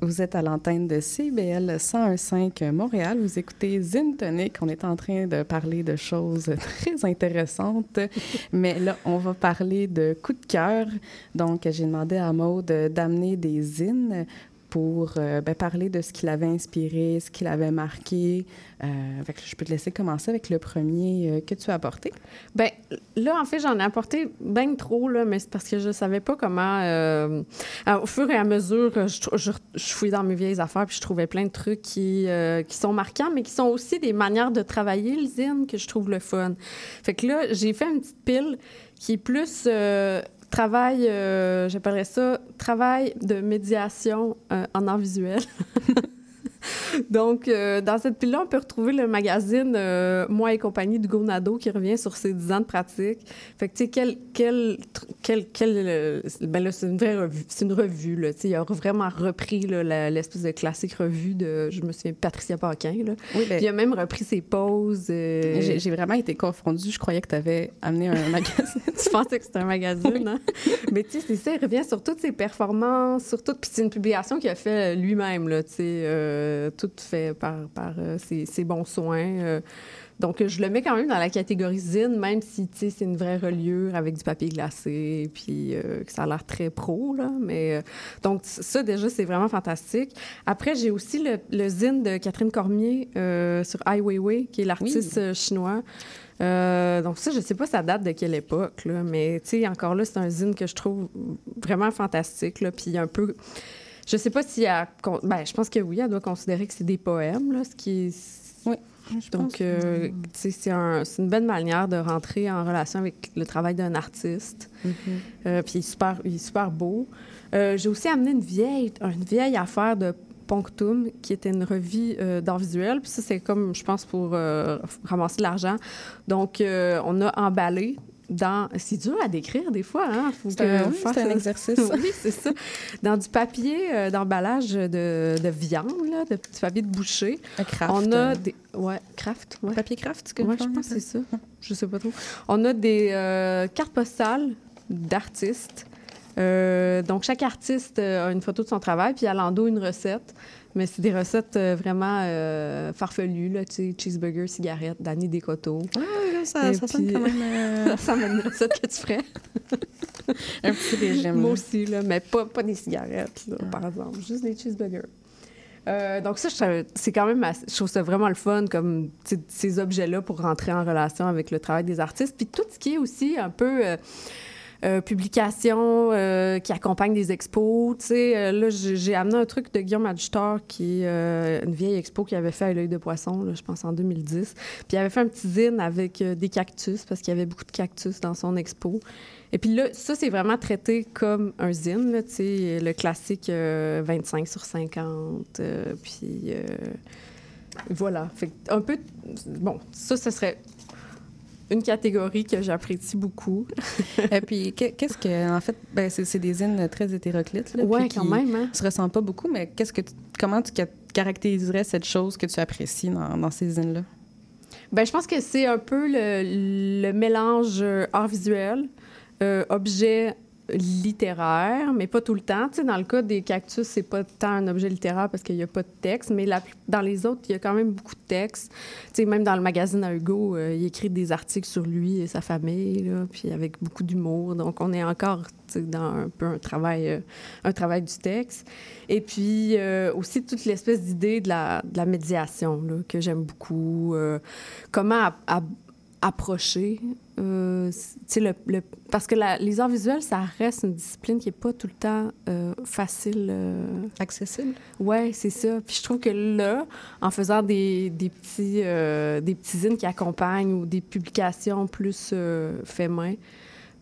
S3: Vous êtes à l'antenne de CBL 101.5 Montréal. Vous écoutez Zine Tonic. On est en train de parler de choses très intéressantes. Mais là, on va parler de coups de cœur. Donc, j'ai demandé à Maude d'amener des zines pour euh, ben, parler de ce qui l'avait inspiré, ce qui l'avait marqué. Euh, je peux te laisser commencer avec le premier euh, que tu as apporté.
S4: Ben là, en fait, j'en ai apporté bien trop, là, mais c'est parce que je savais pas comment... au fur et à mesure, je, je, fouillais dans mes vieilles affaires, puis je trouvais plein de trucs qui, qui sont marquants, mais qui sont aussi des manières de travailler le zine que je trouve le fun. Fait que là, j'ai fait une petite pile qui est plus... travail, euh, j'appellerais ça travail de médiation euh, en art visuel. Donc, euh, dans cette pile-là, on peut retrouver le magazine euh, Moi et compagnie de Gonado qui revient sur ses 10 ans de pratique. Fait que, tu sais, quel, quel, quel, quel, euh, ben là, c'est une vraie revue, c'est une revue, là, tu sais, il a vraiment repris l'espèce de classique revue de, je me souviens, Patricia Paquin, là.
S3: Oui,
S4: Puis il a même repris ses poses. euh,
S3: j'ai vraiment été confondue. Je croyais que tu avais amené un magazine.
S4: tu pensais que c'était un magazine, hein? Mais tu sais, c'est ça, il revient sur toutes ses performances, sur tout. Puis c'est une publication qu'il a fait lui-même, là, tu sais, tout fait par, par euh, ses, ses bons soins. euh. donc, je le mets quand même dans la catégorie zine, même si, tu sais, c'est une vraie reliure avec du papier glacé, puis euh, que ça a l'air très pro, là. Mais, euh, donc, ça, déjà, c'est vraiment fantastique. Après, j'ai aussi le, le zine de Catherine Cormier euh, sur Ai Weiwei, qui est l'artiste euh, chinois. Euh, donc ça, je sais pas ça date de quelle époque, là, mais tu sais, encore là, c'est un zine que je trouve vraiment fantastique, là, puis un peu... Je sais pas si elle... con- Ben, je pense que oui, elle doit considérer que c'est des poèmes, là, ce qui est...
S3: Oui, je pense
S4: Donc, euh, c'est un- c'est une bonne manière de rentrer en relation avec le travail d'un artiste.
S3: Mhm.
S4: Euh, puis il est super, il est super beau. Euh, J'ai aussi amené une vieille, une vieille affaire de Ponctum, qui était une revue euh, d'art visuel. Puis ça, c'est comme, je pense, pour ramasser de l'argent. Donc, on a emballé dans... C'est dur à décrire des fois, hein? Faut
S3: C'est
S4: que
S3: un,
S4: fasse
S3: exercice.
S4: oui, c'est ça. Dans du papier euh, d'emballage de, de viande, là, de petit papier de boucher.
S3: Un craft.
S4: On a
S3: euh,
S4: des... Ouais, craft, ouais.
S3: Papier craft, ce que
S4: Ouais,
S3: je
S4: pense que c'est ça. Je sais pas trop. On a des euh, cartes postales d'artistes. Euh, donc, chaque artiste a une photo de son travail, puis à l'endos, une recette. Mais c'est des recettes euh, vraiment euh, farfelues, là, tu sais, cheeseburger, cigarette, Danny Descoteaux.
S3: Ah, ça, ça sonne
S4: puis-
S3: quand même euh,
S4: Ça à une recette que tu ferais.
S3: un petit régime.
S4: Moi aussi, là, mais pas, pas des cigarettes, là, par exemple. Juste des cheeseburgers. Euh, donc ça, c'est quand même, assez- je trouve ça vraiment le fun, comme ces objets-là pour rentrer en relation avec le travail des artistes. Puis tout ce qui est aussi un peu euh, euh, publications euh, qui accompagnent des expos. Tu sais, euh, là, j'ai amené un truc de Guillaume Adjutor, qui euh, une vieille expo qu'il avait fait à l'œil de poisson, là, je pense en 2010. Puis il avait fait un petit zine avec des cactus, parce qu'il y avait beaucoup de cactus dans son expo. Et puis là, ça, c'est vraiment traité comme un zine, là, le classique euh, 25 sur 50. euh, puis voilà. Un peu. Bon, ça, ce serait une catégorie que j'apprécie beaucoup.
S3: Et puis, que- qu'est-ce que, en fait, ben, c'est des zines très hétéroclites. Puis
S4: quand même, hein.
S3: se ressemblent pas beaucoup, mais qu'est-ce que tu- comment tu ca- caractériserais cette chose que tu apprécies dans, dans ces zines-là?
S4: Ben, je pense que c'est un peu le, le mélange euh, art visuel, euh, objet littéraire, mais pas tout le temps. Tu dans le cas des cactus, c'est pas tant un objet littéraire parce qu'il n'y a pas de texte, mais dans les autres, il y a quand même beaucoup de texte. Tu même dans le magazine à Hugo, euh, il écrit des articles sur lui et sa famille, là, puis avec beaucoup d'humour. Donc, on est encore dans un peu un travail, euh, un travail du texte. Et puis euh, aussi toute l'espèce d'idée de la, médiation là, que j'aime beaucoup. Comment a- approcher. euh, le, le- parce que la- les arts visuels, ça reste une discipline qui n'est pas tout le temps euh, facile. euh,
S3: Accessible?
S4: Ouais, c'est ça. Puis je trouve que là, en faisant des, des petits des petits zines qui accompagnent ou des publications plus fait main,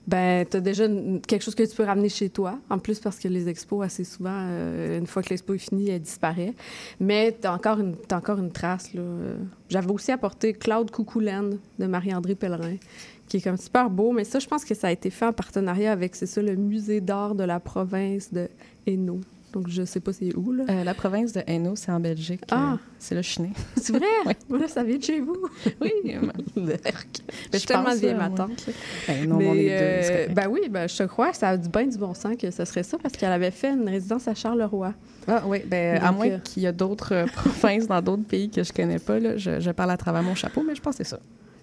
S4: ben tu as déjà quelque chose que tu peux ramener chez toi. En plus parce que les expos assez souvent euh, une fois que l'expo est finie, elle disparaît. Mais tu as encore une encore une trace là. J'avais aussi apporté Claude Coucoulaine de Marie-André Pellerin qui est comme super beau, mais ça, je pense que ça a été fait en partenariat avec, c'est ça, le musée d'art de la province de Hainaut. Donc, je sais pas c'est où, là.
S3: Euh, la province de Hainaut, c'est en Belgique.
S4: Ah.
S3: Euh, c'est suis née.
S4: C'est vrai?
S3: Oui.
S4: Voilà, ça vient de chez vous.
S3: Oui,
S4: Mais je suis
S3: pense,
S4: tellement vieille,
S3: euh,
S4: ma tante.
S3: Ben, non,
S4: Mais,
S3: on est
S4: euh, ben oui, ben, je te crois que ça a du bien du bon sens que ce serait ça parce qu'elle avait fait une résidence à Charleroi.
S3: Ah oui, ben, à moins
S4: euh,
S3: qu'il y a d'autres euh, provinces dans d'autres pays que je connais pas, là, je, je parle à travers mon chapeau, mais je pense que c'est ça.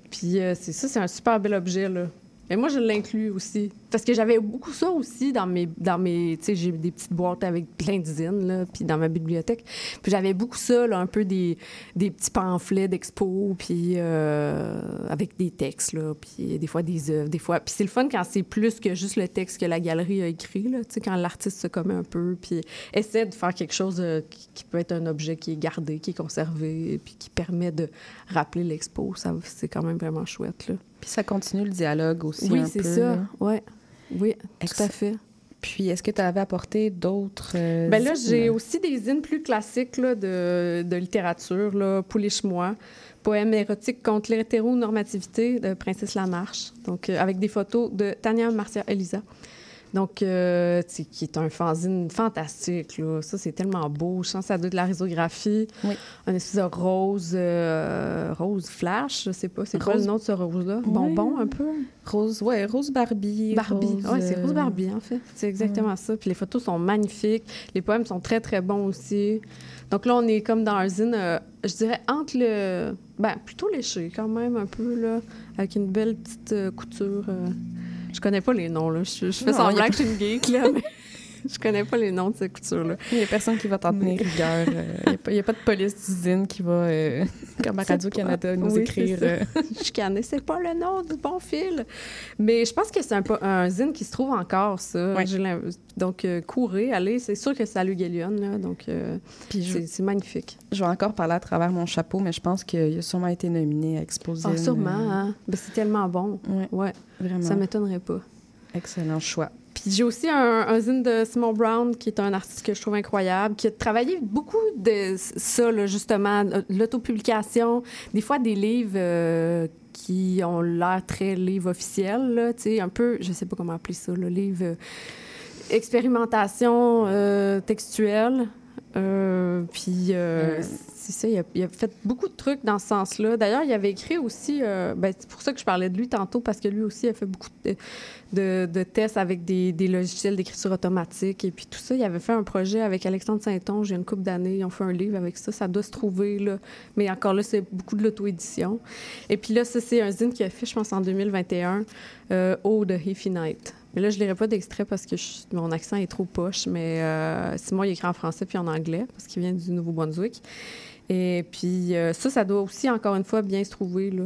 S4: Puis euh, c'est ça, c'est un super bel objet, là. Et moi, je l'inclus aussi. Parce que j'avais beaucoup ça aussi dans mes... Dans mes tu sais, j'ai des petites boîtes avec plein d'usines, là, puis dans ma bibliothèque. Puis j'avais beaucoup ça, là, un peu des, des petits pamphlets d'expo, puis euh, avec des textes, là, puis des fois des œuvres, des fois... Puis c'est le fun quand c'est plus que juste le texte que la galerie a écrit, là, tu sais, quand l'artiste se commet un peu, puis essaie de faire quelque chose euh, qui peut être un objet qui est gardé, qui est conservé, puis qui permet de rappeler l'expo. Ça, c'est quand même vraiment chouette, là.
S3: Puis ça continue le dialogue aussi.
S4: Oui, c'est ça.
S3: là.
S4: Ouais. Oui, tout à fait.
S3: Puis est-ce que tu avais apporté d'autres. euh,
S4: Ben là, j'ai aussi des zines plus classiques là, de, de littérature, là, Pouliche-moi, poème érotique contre l'hétéronormativité de Princesse Lamarche, donc euh, avec des photos de Tania Marcia Elisa. Donc, euh, qui est un fanzine fantastique, là. Ça, c'est tellement beau. Je pense que ça doit être de la risographie.
S3: Oui.
S4: Un espèce de rose, euh, rose flash, je sais pas. C'est quoi le nom de ce rose-là?
S3: Oui.
S4: Bonbon, un peu?
S3: Rose, ouais, Rose Barbie.
S4: Barbie. Oui, c'est Rose
S3: euh,
S4: Barbie, en fait. C'est exactement ça. Puis les photos sont magnifiques. Les poèmes sont très, très bons aussi. Donc là, on est comme dans un zine, euh, je dirais, entre le. Ben, plutôt léché, quand même, un peu, là, avec une belle petite couture. Je connais pas les noms, là. Je, je fais
S3: Non,
S4: semblant que je suis une geek, là, mais je connais pas les noms de cette couture-là.
S3: Il n'y a personne qui va t'en tenir rigueur. Il n'y a, pas de police d'usine qui va, euh, comme à
S4: C'est
S3: Radio-Canada, nous
S4: Oui,
S3: écrire.
S4: c'est
S3: euh,
S4: je connaissais pas le nom du bon fil. Mais je pense que c'est un, un zine qui se trouve encore, ça. Donc, euh, courez, allez. C'est sûr que c'est à Luguelion, là. Donc, euh,
S3: je,
S4: c'est c'est magnifique.
S3: je vais encore parler à travers mon chapeau, mais je pense qu'il a sûrement été nominé à Exposine.
S4: Ah, sûrement,
S3: euh,
S4: hein? Ben, c'est tellement bon.
S3: ouais,
S4: Ouais,
S3: vraiment.
S4: ça m'étonnerait pas.
S3: Excellent choix.
S4: Puis j'ai aussi un, un zine de Simon Brown, qui est un artiste que je trouve incroyable, qui a travaillé beaucoup de ça, là, justement, euh, l'autopublication, des fois des livres euh, qui ont l'air très livre officiel, là, tu sais, un peu, je sais pas comment appeler ça, le livre euh, expérimentation euh, textuelle. Euh, puis euh,
S3: Euh.
S4: c'est ça, il a, il a fait beaucoup de trucs dans ce sens-là. D'ailleurs, il avait écrit aussi, euh, ben, c'est pour ça que je parlais de lui tantôt, parce que lui aussi a fait beaucoup de, de, de tests avec des, des logiciels d'écriture automatique. Et puis tout ça, il avait fait un projet avec Alexandre Saint-Onge il y a une couple d'années. Ils ont fait un livre avec ça. Ça doit se trouver, là. Mais encore là, c'est beaucoup de l'auto-édition. Et puis là, ça, c'est un zine qui a fait, je pense, en 2021, euh, Ode de Heafy Night. Mais là, je ne lirai pas d'extrait parce que je- mon accent est trop poche, mais euh, Simon, il écrit en français puis en anglais parce qu'il vient du Nouveau-Brunswick. Et puis euh, ça, ça doit aussi, encore une fois, bien se trouver, là.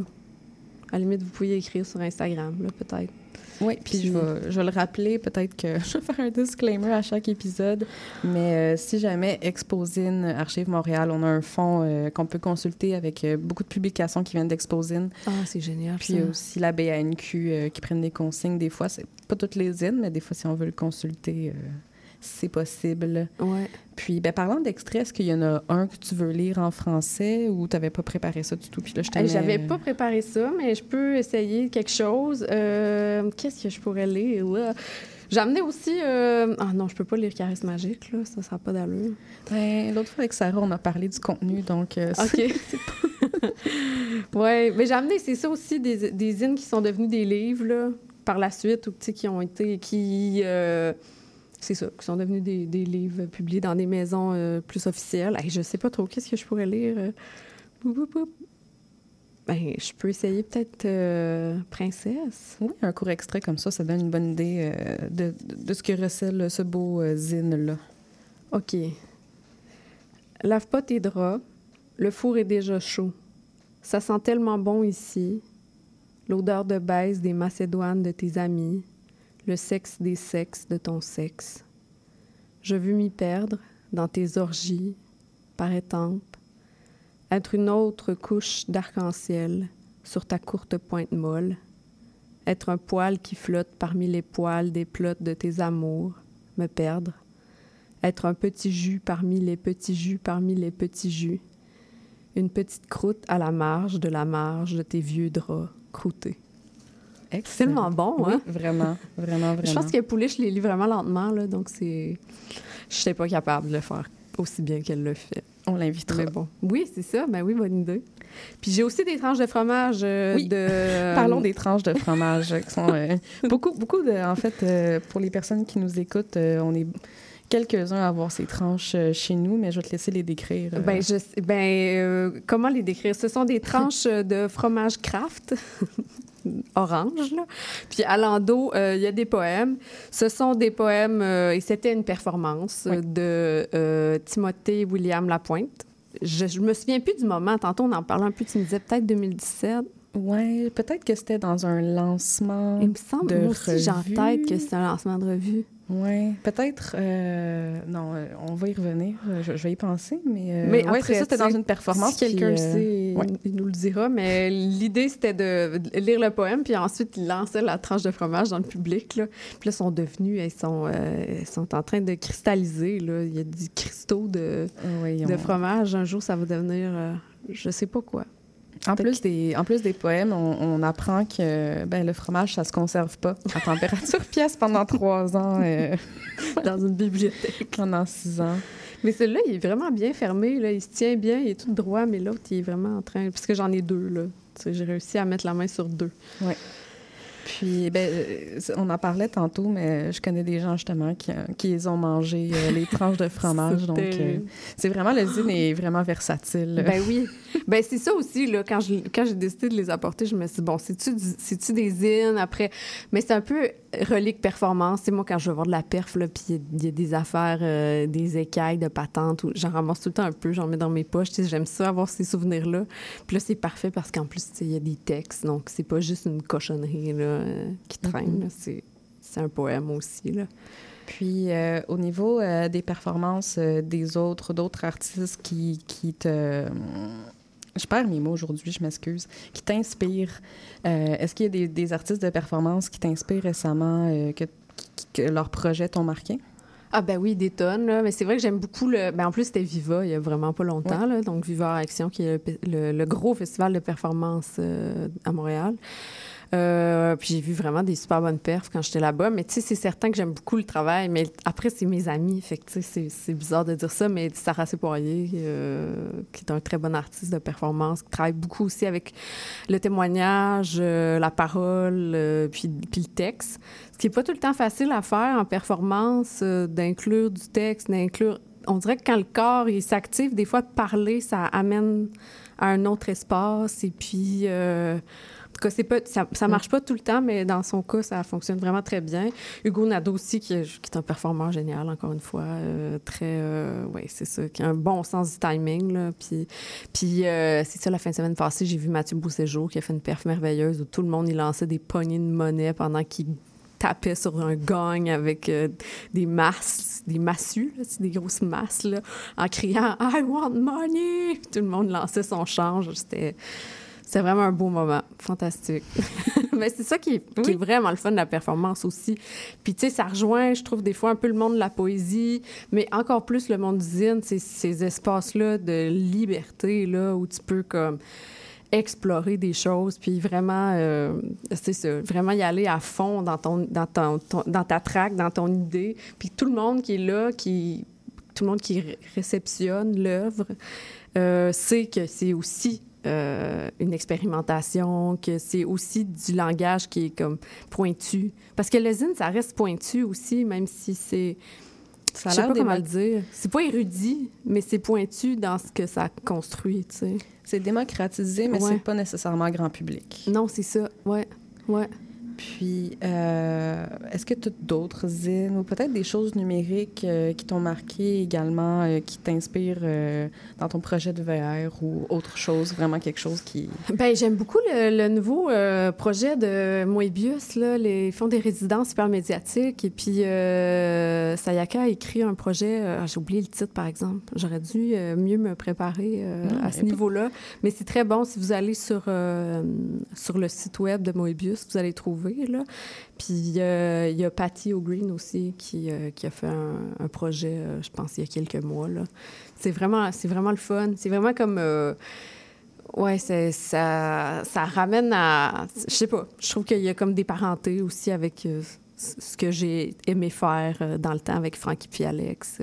S4: À la limite, vous pouvez écrire sur Instagram, peut-être.
S3: Oui, puis je vais, je vais le rappeler, peut-être que je vais faire un disclaimer à chaque épisode, mais euh, si jamais Exposine Archive Montréal, on a un fonds euh, qu'on peut consulter avec euh, beaucoup de publications qui viennent d'Exposine.
S4: Ah, c'est génial,
S3: Puis
S4: ça.
S3: aussi la BANQ qui prennent des consignes. Des fois, c'est pas toutes les zines, mais des fois, si on veut le consulter, c'est possible.
S4: Ouais.
S3: Puis, ben, parlant d'extrait, est-ce qu'il y en a un que tu veux lire en français ou tu n'avais pas préparé ça du tout? Puis là, je mets-
S4: J'avais pas préparé ça, mais je peux essayer quelque chose. Euh, Qu'est-ce que je pourrais lire? Ouais. J'ai amené aussi... euh, Ah non, je peux pas lire Charisme Magique, là. Ça, ça n'a pas d'allure.
S3: Ben, L'autre fois avec Sarah, on a parlé du contenu, donc euh,
S4: OK. ouais, mais j'ai amené, c'est ça aussi, des, des zines qui sont devenus des livres, là, par la suite, ou qui ont été... qui euh, C'est ça, qui sont devenus des, des livres publiés dans des maisons euh, plus officielles. Hey, je sais pas trop, qu'est-ce que je pourrais lire? euh, boum, boum, boum. Ben, je peux essayer peut-être euh, Princesse.
S3: Oui, un court extrait comme ça, ça donne une bonne idée euh, de, de ce que recèle ce beau euh, zine-là.
S4: OK. Lave pas tes draps. Le four est déjà chaud. Ça sent tellement bon ici. L'odeur de baise des macédoines de tes amis. Le sexe des sexes de ton sexe. Je veux m'y perdre dans tes orgies, par étampes. Être une autre couche d'arc-en-ciel sur ta courte pointe molle. Être un poil qui flotte parmi les poils des plottes de tes amours. Me perdre être un petit jus parmi les petits jus parmi les petits jus, une petite croûte à la marge de la marge de tes vieux draps croûtés. C'est tellement bon,
S3: Oui,
S4: hein?
S3: vraiment, vraiment, vraiment.
S4: Je pense que Poulet, je les lis vraiment lentement, là, donc c'est... Je n'étais pas capable de le faire aussi bien qu'elle le fait.
S3: On l'invitera.
S4: Mais bon. Oui, c'est ça. Ben oui, bonne idée. Puis j'ai aussi des tranches de fromage euh,
S3: Oui.
S4: de...
S3: Parlons des tranches de fromage qui sont euh, beaucoup, beaucoup de. En fait, euh, pour les personnes qui nous écoutent, euh, on est quelques-uns à avoir ces tranches euh, chez nous, mais je vais te laisser les décrire. euh.
S4: Ben, je ben euh, comment les décrire? Ce sont des tranches euh, de fromage Kraft, orange, là. Puis à l'endos, euh, il y a des poèmes. Ce sont des poèmes, euh, et c'était une performance
S3: Oui.
S4: de euh, Timothée William Lapointe. Je, je me souviens plus du moment. Tantôt, on en parlait un peu. Tu me disais peut-être 2017.
S3: Ouais, peut-être que c'était dans un lancement.
S4: Il me semble,
S3: de
S4: moi aussi, j'ai en tête que c'est un lancement de revue.
S3: Ouais, peut-être. euh, non, euh, on va y revenir. euh, Je, je vais y penser, mais. euh,
S4: Mais
S3: ouais, c'est ça, c'était dans une performance.
S4: Si quelqu'un
S3: euh,
S4: sait,
S3: ouais.
S4: il, nous le dira. Mais l'idée, c'était de lire le poème, puis ensuite, il lançait la tranche de fromage dans le public. Là. Puis là, ils sont devenus, ils sont, ils sont en train de cristalliser. Là. Il y a des cristaux de,
S3: ouais,
S4: de fromage. Un jour, ça va devenir, je sais pas quoi.
S3: En plus, des, en plus des poèmes, on, on apprend que ben, le fromage, ça se conserve pas à température pièce pendant trois ans, euh,
S4: Dans une bibliothèque.
S3: pendant six ans.
S4: Mais celui-là, il est vraiment bien fermé. Là. Il se tient bien, il est tout droit, mais l'autre, il est vraiment en train... Parce que j'en ai deux, là. J'ai réussi à mettre la main sur deux.
S3: Puis, ben, euh, on en parlait tantôt, mais je connais des gens justement qui, euh, qui les ont mangé euh, les tranches de fromage. Donc, euh, c'est vraiment le zine est vraiment versatile.
S4: Ben oui. Ben c'est ça aussi, là, quand je- quand j'ai décidé de les apporter, je me suis dit, bon, c'est-tu des zines après? Mais c'est un peu relique performance. C'est moi, quand je veux voir de la perf, là, puis il y a- il y, a des affaires, euh, des écailles de patente, ou- j'en ramasse tout le temps un peu, j'en mets dans mes poches. J'aime ça, avoir ces souvenirs-là. Puis là, c'est parfait parce qu'en plus, il y a des textes, donc c'est pas juste une cochonnerie là, euh, qui traîne. là. C'est c'est un poème aussi, là.
S3: Puis, euh, au niveau euh, des performances euh, des autres, d'autres artistes qui, qui te. Je perds mes mots aujourd'hui, je m'excuse. Qui t'inspirent. Euh, Est-ce qu'il y a des, des artistes de performance qui t'inspirent récemment, euh, que, leurs projets t'ont marqué?
S4: Ah ben oui, des tonnes, là. mais c'est vrai que j'aime beaucoup le... Ben en plus, c'était Viva il y a vraiment pas longtemps, là. donc Viva Action, qui est le, pe- le- le gros festival de performance euh, à Montréal. Euh, puis j'ai vu vraiment des super bonnes perfs quand j'étais là-bas, mais tu sais, c'est certain que j'aime beaucoup le travail, mais après, c'est mes amis, fait que tu sais, c'est- bizarre de dire ça, mais Sarah Poirier, euh, qui est un très bon artiste de performance, qui travaille beaucoup aussi avec le témoignage, euh, la parole, euh, puis, le texte. Ce qui n'est pas tout le temps facile à faire en performance, d'inclure du texte, d'inclure. On dirait que quand le corps il s'active, des fois, parler, ça amène à un autre espace. Et puis, euh, tout cas, c'est pas, ça, ça marche pas tout le temps, mais dans son cas, ça fonctionne vraiment très bien. Hugo Nadeau aussi, qui, est- qui est un performeur génial, encore une fois, euh, très, euh, ouais, c'est ça, qui a un bon sens du timing, là. Puis, puis euh, c'est ça, la fin de semaine passée, j'ai vu Mathieu Beauséjour qui a fait une perf merveilleuse où tout le monde, il lançait des poignées de monnaie pendant qu'il tapait sur un gong avec euh, des masses, des massues, là, des grosses masses, là, en criant « I want money! » Tout le monde lançait son change. C'était... C'était vraiment un beau moment. Fantastique. Mais c'est ça qui est, qui est vraiment le fun de la performance aussi. Puis, tu sais, ça rejoint, je trouve, des fois un peu le monde de la poésie, mais encore plus le monde du zine, c'est ces espaces-là de liberté, là, où tu peux, comme, explorer des choses, puis vraiment, euh, c'est ça, vraiment y aller à fond dans, ton, dans, ton, ton- dans ta traque, dans ton idée. Puis tout le monde qui est là, qui, tout le monde qui ré- réceptionne l'œuvre, euh, sait que c'est aussi euh, une expérimentation, que c'est aussi du langage qui est comme pointu. Parce que le zine, ça reste pointu aussi, même si c'est...
S3: Ça
S4: Je
S3: a
S4: sais
S3: l'air
S4: pas comment le dire. C'est pas érudit, mais c'est pointu dans ce que ça construit, tu sais.
S3: C'est démocratisé, mais
S4: Ouais.
S3: c'est pas nécessairement grand public.
S4: Non, c'est ça. Ouais, ouais.
S3: Puis, euh, est-ce que tu as d'autres zines ou peut-être des choses numériques euh, qui t'ont marqué également, euh, qui t'inspirent dans ton projet de VR ou autre chose, vraiment quelque chose qui...
S4: Ben, j'aime beaucoup le, le nouveau projet de Moebius, là, les fonds des résidences hypermédiatiques. Et puis, Sayaka a écrit un projet, j'ai oublié le titre par exemple. J'aurais dû mieux me préparer
S3: Non,
S4: à ce niveau-là. Mais c'est très bon. Si vous allez sur, sur le site web de Moebius, vous allez trouver. Là. Puis, euh, il y a Patty O'Green aussi qui, euh, a fait un, projet, euh, je pense, il y a quelques mois. C'est vraiment, vraiment le fun. C'est vraiment comme. c'est, ça, ça ramène à. Je sais pas. Je trouve qu'il y a comme des parentés aussi avec ce que j'ai aimé faire dans le temps avec Frankie puis Alex.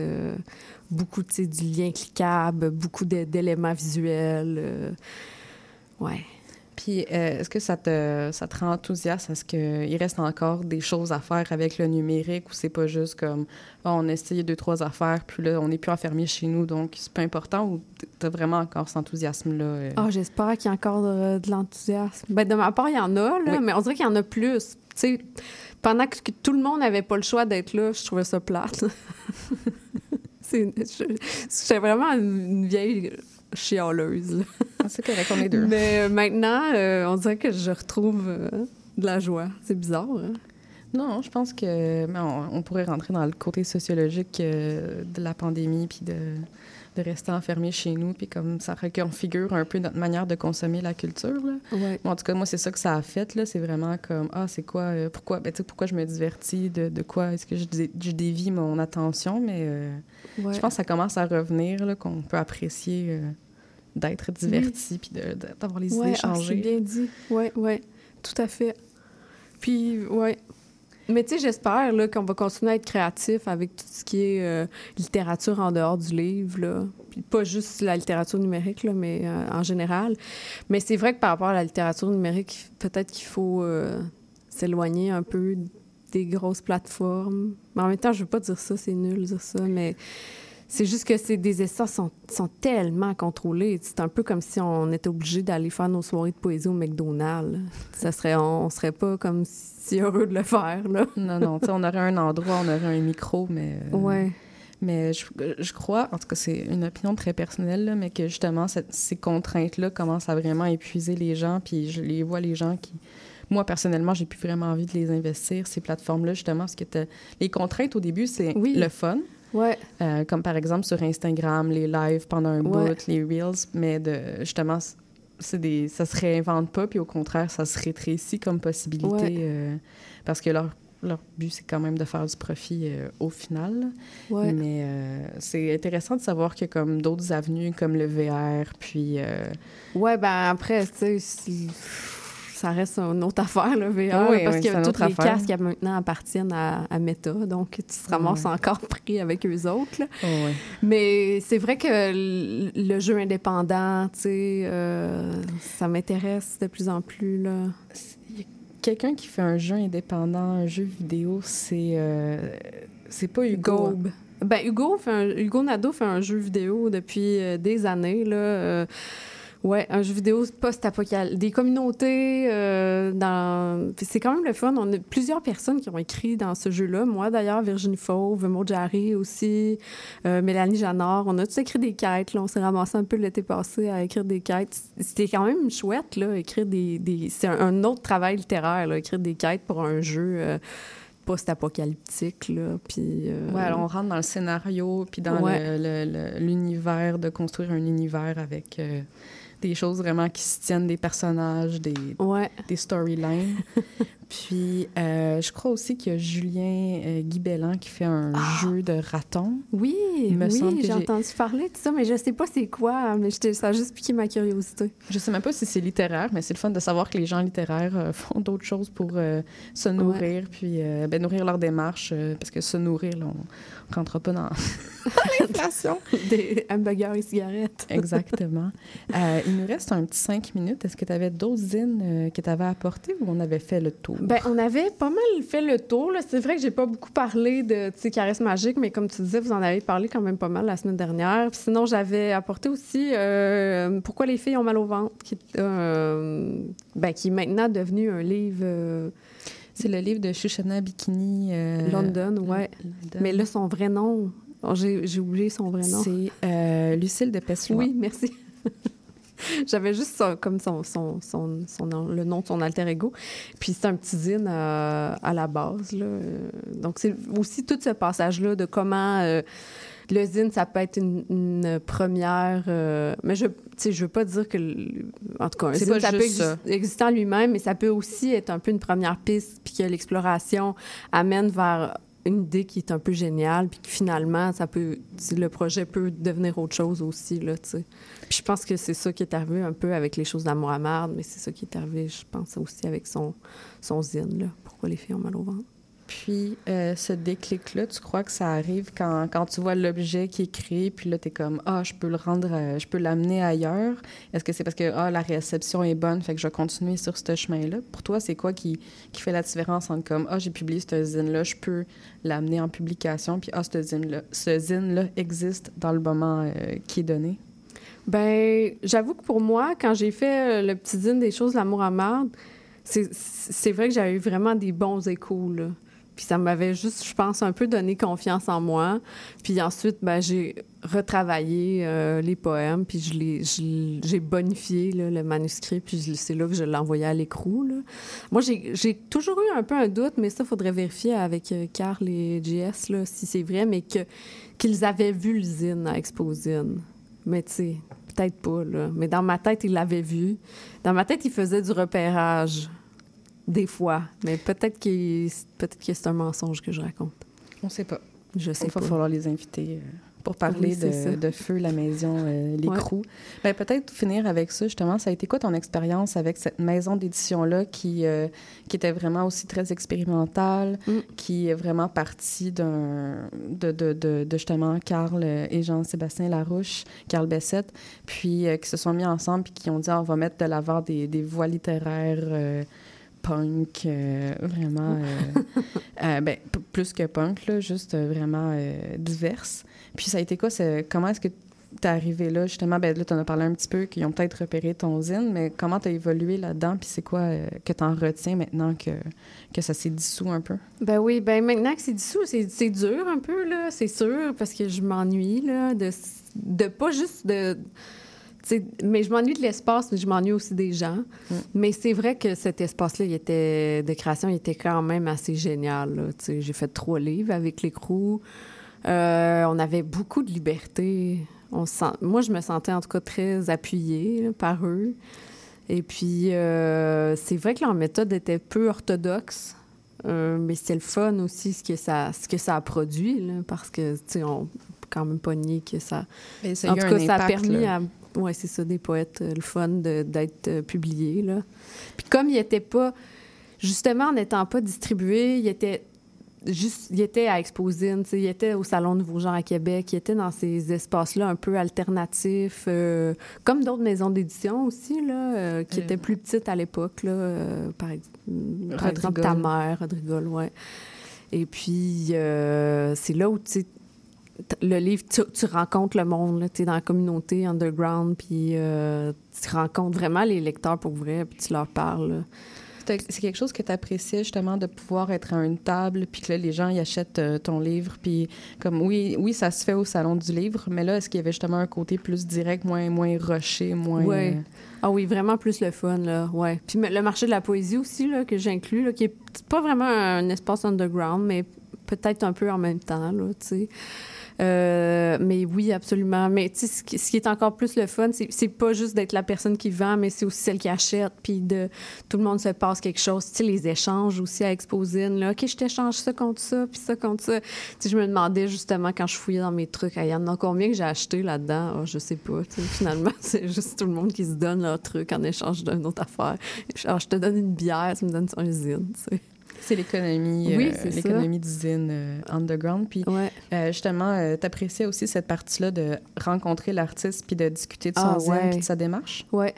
S4: Beaucoup, tu sais, du lien cliquable, beaucoup d'é- d'éléments visuels. ouais.
S3: Puis, euh, est-ce que ça te, ça te rend enthousiaste? Est-ce qu'il reste encore des choses à faire avec le numérique ou c'est pas juste comme Ah, on a essayé deux, trois affaires, puis là, on n'est plus enfermé chez nous, donc c'est pas important ou t'as vraiment encore cet enthousiasme-là? euh?
S4: Ah, j'espère qu'il y a encore de, de l'enthousiasme. Ben, de ma part, il y en a, là,
S3: Oui.
S4: mais on dirait qu'il y en a plus. Tu sais, pendant que, que tout le monde n'avait pas le choix d'être là, je trouvais ça plate. C'est- J'étais vraiment une, une vieille chialeuse. là.
S3: C'est correct, on est deux.
S4: Mais euh, maintenant, euh, on dirait que je retrouve euh, de la joie. C'est bizarre, hein?
S3: Non, je pense que mais on, on pourrait rentrer dans le côté sociologique euh, de la pandémie puis de, de rester enfermé chez nous, puis comme ça reconfigure un peu notre manière de consommer la culture. Là.
S4: Ouais.
S3: Bon, en tout cas, moi, c'est ça que ça a fait. Là. C'est vraiment comme, ah, c'est quoi, euh, pourquoi, ben, tu sais, pourquoi je me divertis, de, de quoi est-ce que je, dé- je dévie mon attention, mais euh,
S4: ouais.
S3: je pense que ça commence à revenir, là, qu'on peut apprécier euh, d'être diverti, puis d'avoir les
S4: Ouais,
S3: idées
S4: ah,
S3: changées.
S4: bien dit. Oui, oui, tout à fait. Puis, ouais. Mais tu sais, j'espère qu'on va continuer à être créatif avec tout ce qui est euh, littérature en dehors du livre. Là. Puis pas juste la littérature numérique, là, mais euh, en général. Mais c'est vrai que par rapport à la littérature numérique, peut-être qu'il faut euh, s'éloigner un peu des grosses plateformes. Mais en même temps, je veux pas dire ça, c'est nul dire ça, mais c'est juste que c'est des espaces sont, sont tellement contrôlés. C'est un peu comme si on était obligé d'aller faire nos soirées de poésie au McDonald's. Ça serait, on, serait pas comme si heureux de le faire, là.
S3: Non, non, tu sais, on aurait un endroit, on aurait un micro, mais... euh,
S4: Ouais.
S3: Mais je, je crois, en tout cas, c'est une opinion très personnelle, là, mais que justement, cette- ces contraintes-là commencent à vraiment épuiser les gens. Puis je les vois, les gens qui. Moi, personnellement, j'ai plus vraiment envie de les investir, ces plateformes-là, justement, parce que les contraintes au début, c'est
S4: Oui.
S3: le fun.
S4: Ouais.
S3: Euh, comme par exemple sur Instagram, les lives pendant un
S4: Ouais.
S3: bout, les reels, mais de, justement, c'est des, ça se réinvente pas, puis au contraire, ça se rétrécit comme possibilité,
S4: Ouais.
S3: euh, parce que leur, leur but, c'est quand même de faire du profit euh, au final.
S4: Ouais.
S3: Mais euh, c'est intéressant de savoir a comme d'autres avenues, comme le VR, puis... euh,
S4: Ouais, ben après, tu sais, ça reste une autre affaire, le VR,
S3: oui,
S4: parce
S3: oui,
S4: que
S3: autre
S4: les
S3: affaire.
S4: casques maintenant appartiennent à, à Meta, donc tu te ramasses encore pris avec eux autres.
S3: oh.
S4: Mais c'est vrai que le jeu indépendant, tu sais, euh, ça m'intéresse de plus en plus, là.
S3: Quelqu'un qui fait un jeu indépendant, un jeu vidéo, c'est... euh, c'est pas Hugo.
S4: Ben, Hugo, fait un- Hugo Nadeau fait un jeu vidéo depuis euh, des années, là. Ouais, un jeu vidéo post-apocalyptique. Des communautés euh, dans. C'est quand même le fun. On a plusieurs personnes qui ont écrit dans ce jeu-là. Moi, d'ailleurs, Virginie Fauve, Maud Jarry aussi, euh, Mélanie Janard. On a tous écrit des quêtes. Là. On s'est ramassé un peu l'été passé à écrire des quêtes. C'était quand même chouette, là, écrire des. des... C'est un, autre travail littéraire, là, écrire des quêtes pour un jeu. euh, post-apocalyptique, là, puis... euh,
S3: Ouais, alors on rentre dans le scénario, puis dans
S4: Ouais.
S3: l'univers, de construire un univers avec euh, des choses vraiment qui se tiennent, des personnages, des,
S4: Ouais.
S3: des storylines. puis euh, je crois aussi qu'il y a Julien euh, Guy Bellan qui fait un jeu de raton.
S4: Oui,
S3: Il me semble
S4: oui, j'ai entendu parler de ça, mais je sais pas c'est quoi, mais ça a juste piqué ma curiosité.
S3: Je sais même pas si c'est littéraire, mais c'est le fun de savoir que les gens littéraires euh, font d'autres choses pour euh, se nourrir, puis ben, nourrir leur démarche, parce que se nourrir, là, on ne rentrera pas dans l'inflation.
S4: Des hamburgers et cigarettes.
S3: Exactement. Il nous reste un petit cinq minutes. Est-ce que tu avais d'autres zines que tu avais apportées ou on avait fait le tour?
S4: Ben, on avait pas mal fait le tour. C'est vrai que j'ai pas beaucoup parlé de Caresse Magique, mais comme tu disais, vous en avez parlé quand même pas mal la semaine dernière. Puis sinon, j'avais apporté aussi euh, Pourquoi les filles ont mal au ventre, qui, est, euh, ben, qui est maintenant devenu un livre euh,
S3: C'est le livre de Shoshana Bikini.
S4: London, ouais.
S3: London.
S4: Mais là, son vrai nom, j'ai oublié son vrai nom.
S3: C'est Lucille de Pessoa.
S4: Oui, merci. J'avais juste son- comme son, son, son, le nom de son alter ego. Puis c'est un petit zine euh, à la base. Là. Donc c'est aussi tout ce passage-là de comment euh, le zine, ça peut être une, une première... euh, mais je ne veux pas dire que... En tout cas, un zine,
S3: pas
S4: ça peut
S3: ça.
S4: exister en lui-même, mais ça peut aussi être un peu une première piste, puis que l'exploration amène vers une idée qui est un peu géniale, puis que finalement, ça peut, le projet peut devenir autre chose aussi, là, tu sais. Puis je pense que c'est ça qui est arrivé un peu avec les choses d'amour à marde, mais c'est ça qui est arrivé, je pense, aussi avec son, son zine, là. Pourquoi les filles ont mal au ventre.
S3: Puis euh, ce déclic-là, tu crois que ça arrive quand, quand tu vois l'objet qui est créé, puis là, tu es comme Ah, je peux le rendre, euh, je peux l'amener ailleurs? Est-ce que c'est parce que ah, la réception est bonne, fait que je vais continuer sur ce chemin-là? Pour toi, c'est quoi qui, qui fait la différence entre comme Ah, j'ai publié ce zine-là, je peux l'amener en publication, puis Ah, ce zine-là ce zine-là existe dans le moment euh, qui est donné?
S4: Ben, j'avoue que pour moi, quand j'ai fait le petit zine des choses l'amour à c'est vrai que j'avais eu vraiment des bons échos, là. Puis ça m'avait juste, je pense, un peu donné confiance en moi. Puis ensuite, ben, j'ai retravaillé euh, les poèmes, puis j'ai bonifié le manuscrit, puis c'est là que je l'ai envoyé à l'écrou. Moi, j'ai toujours eu un peu un doute, mais ça, il faudrait vérifier avec euh, Carl et JS si c'est vrai, mais qu'ils avaient vu l'usine à Exposine. Mais tu sais, peut-être pas. Mais dans ma tête, ils l'avaient vu. Dans ma tête, ils faisaient du repérage. Des fois. Mais peut-être qu'il- peut-être que c'est un mensonge que je raconte.
S3: On sait pas.
S4: Je
S3: Il
S4: sais
S3: va
S4: pas.
S3: falloir les inviter euh, pour parler
S4: Oui,
S3: de, de Feu, la maison, euh, l'écrou. Ben, peut-être finir avec ça, justement. Ça a été quoi ton expérience avec cette maison d'édition-là qui, euh, qui était vraiment aussi très expérimentale,
S4: Mm.
S3: qui est vraiment partie d'un, de, de, de, de, justement Carl et Jean-Sébastien Larouche, Carl Bessette, puis euh, qui se sont mis ensemble puis qui ont dit Ah, on va mettre de l'avant des, des voix littéraires. Punk, euh, vraiment, euh, euh, ben, plus que punk, là, juste vraiment diverses. Puis ça a été quoi? c'est- Comment est-ce que t'es arrivé là? Justement, ben là, t'en as parlé un petit peu, qu'ils ont peut-être repéré ton zine, mais comment t'as évolué là-dedans? Puis c'est quoi euh, que t'en retiens maintenant que, que ça s'est dissous un peu?
S4: Ben oui, ben maintenant que c'est dissous, c'est c'est dur un peu, là, c'est sûr, parce que je m'ennuie, là, de, de pas juste de... mais je m'ennuie de l'espace, mais je m'ennuie aussi des gens.
S3: Mm.
S4: Mais c'est vrai que cet espace-là, il était, de création, il était quand même assez génial. J'ai fait trois livres avec l'écrou. Euh, on avait beaucoup de liberté. On se sent- Moi, je me sentais en tout cas très appuyée là, par eux. Et puis, euh, c'est vrai que leur méthode était peu orthodoxe. Euh, mais c'est le fun aussi ce que ça, ce que ça a produit, là, parce que, tu sais, on peut quand même pas nier que ça... En tout cas, ça a permis
S3: là.
S4: à... Oui, c'est ça, des poètes, euh, le fun d'être euh, publiés, là. Puis comme il était pas... Justement, en n'étant pas distribué, il était juste... Il était à Exposine, il était au Salon Nouveau Genre à Québec, il était dans ces espaces-là un peu alternatifs, euh, comme d'autres maisons d'édition aussi, là, euh, qui
S3: Euh,
S4: étaient plus petites à l'époque, là, par, ex- par exemple, ta mère, Rodrigol, ouais. Et puis, c'est là où, tu le livre, tu, tu rencontres le monde, tu es dans la communauté underground, puis euh, tu rencontres vraiment les lecteurs pour vrai, puis tu leur parles. là.
S3: C'est quelque chose que tu appréciais justement de pouvoir être à une table, puis que là, les gens y achètent euh, ton livre, puis comme oui, oui, ça se fait au salon du livre, mais là, est-ce qu'il y avait justement un côté plus direct, moins, moins rushé, moins.
S4: Ouais.
S3: euh,
S4: Ah oui, vraiment plus le fun, là, ouais. Puis le marché de la poésie aussi, là, que j'inclus, là, qui est pas vraiment un espace underground, mais peut-être un peu en même temps, là, tu sais. Euh, mais oui, absolument. Mais tu sais, ce qui, est encore plus le fun, c'est pas juste d'être la personne qui vend, mais c'est aussi celle qui achète, puis de tout le monde se passe quelque chose. Tu sais, les échanges aussi à Exposine, là. OK, je t'échange ça contre ça, puis ça contre ça. Tu sais, je me demandais justement quand je fouillais dans mes trucs, Ah, il y en a combien que j'ai acheté là-dedans? Ah, je sais pas. tu. Finalement, c'est juste tout le monde qui se donne leur truc en échange d'une autre affaire. Alors, je te donne une bière, tu me donnes un zine, tu sais.
S3: C'est l'économie,
S4: Oui,
S3: euh, l'économie d'usine euh, underground. Puis
S4: Ouais.
S3: euh, justement, tu appréciais aussi cette partie-là de rencontrer l'artiste puis de discuter de son
S4: Ah, ouais.
S3: puis de sa démarche?
S4: Ouais.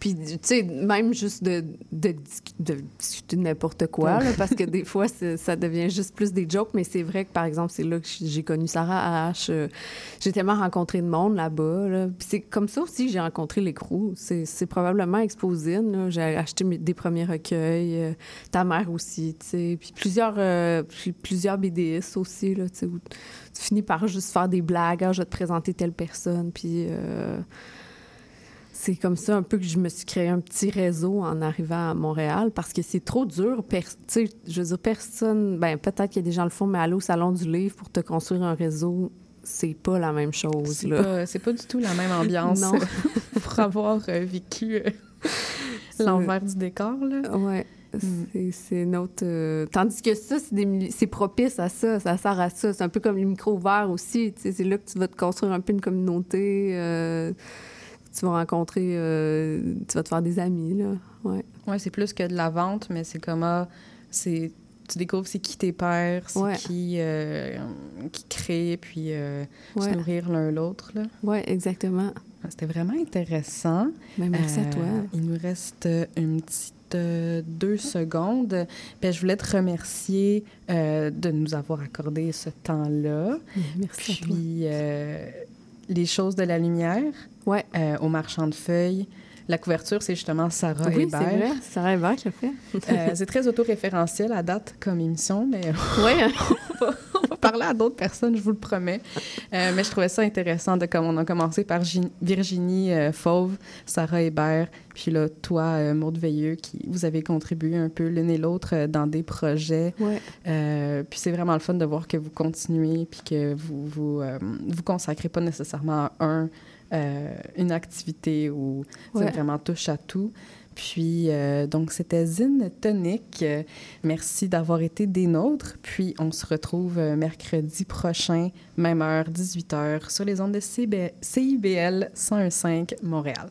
S4: Puis, tu sais, même juste de, de, de discuter de n'importe quoi, là, parce que des fois, ça devient juste plus des jokes, mais c'est vrai que, par exemple, c'est là que j'ai connu Sarah H. euh, J'ai tellement rencontré de monde là-bas. Là. Puis c'est comme ça aussi que j'ai rencontré l'écrou. C'est c'est probablement Exposine. J'ai acheté mes- des premiers recueils. euh, ta mère aussi, tu sais. Puis plusieurs, euh, puis plusieurs BDS aussi, là, tu sais, où tu finis par juste faire des blagues. Ah, je vais te présenter telle personne. Puis... euh, c'est comme ça un peu que je me suis créé un petit réseau en arrivant à Montréal parce que c'est trop dur. Per- tu sais, je veux dire, personne, ben peut-être qu'il y a des gens le font, mais aller au salon du livre pour te construire un réseau, c'est pas la même chose.
S3: C'est pas, c'est pas du tout la même ambiance
S4: Non.
S3: pour avoir euh, vécu euh, l'envers du décor. Là.
S4: Ouais. C'est, c'est notre. euh, Tandis que ça, c'est, des c'est propice à ça, ça sert à ça. C'est un peu comme les micros ouverts aussi. tu sais, C'est là que tu vas te construire un peu une communauté. Tu vas rencontrer. euh, tu vas te faire des amis. Là. Ouais.
S3: Ouais, c'est plus que de la vente, mais c'est comment c'est tu découvres c'est qui tes pères, c'est
S4: Ouais.
S3: qui euh, qui crée, puis euh,
S4: Ouais.
S3: se nourrir l'un l'autre. là.
S4: ouais, exactement.
S3: C'était vraiment intéressant.
S4: Ben, merci à
S3: Euh,
S4: toi.
S3: Il nous reste une petite euh, deux secondes. Ben, je voulais te remercier euh, de nous avoir accordé ce temps-là.
S4: Merci à toi.
S3: Puis euh, les choses de la lumière
S4: Ouais.
S3: euh, au marchand de feuilles. La couverture, c'est justement Sarah
S4: Oui, c'est
S3: Hébert.
S4: vrai. Sarah Hébert qui l'a fait.
S3: Euh, c'est très autoréférentiel à date comme émission, mais
S4: Oui,
S3: on va parler à d'autres personnes, je vous le promets. Euh, mais je trouvais ça intéressant de comme on a commencé par Gin- Virginie euh, Fauve, Sarah Hébert, puis là, toi, Maude Veilleux, qui vous avez contribué un peu l'une et l'autre dans des projets.
S4: ouais.
S3: Puis c'est vraiment le fun de voir que vous continuez, puis que vous vous, vous consacrez pas nécessairement à un, euh, une activité c'est
S4: Ouais.
S3: vraiment touche à tout. Puis, euh, donc, c'était Zine Tonic. Euh, merci d'avoir été des nôtres. Puis, on se retrouve euh, mercredi prochain, même heure, 18h, sur les ondes de CB CIBL 101.5 Montréal.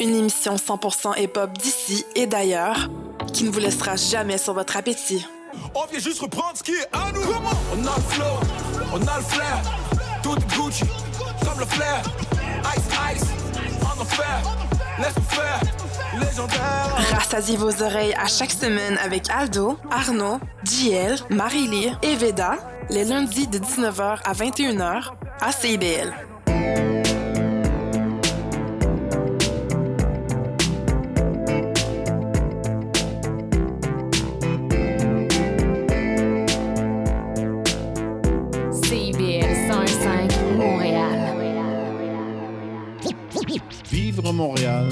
S7: Une émission 100% hip-hop d'ici et d'ailleurs qui ne vous laissera jamais sur votre appétit.
S8: On vient juste reprendre ce qui est à nous. on a le flow, on a le flair. Tout Gucci, comme le flair. Ice, ice, enfer. Laisse faire, légendaire.
S7: Rassasiez vos oreilles à chaque semaine avec Aldo, Arnaud, JL, Marie-Lee et Veda, les lundis de 19h à 21h à. CIBL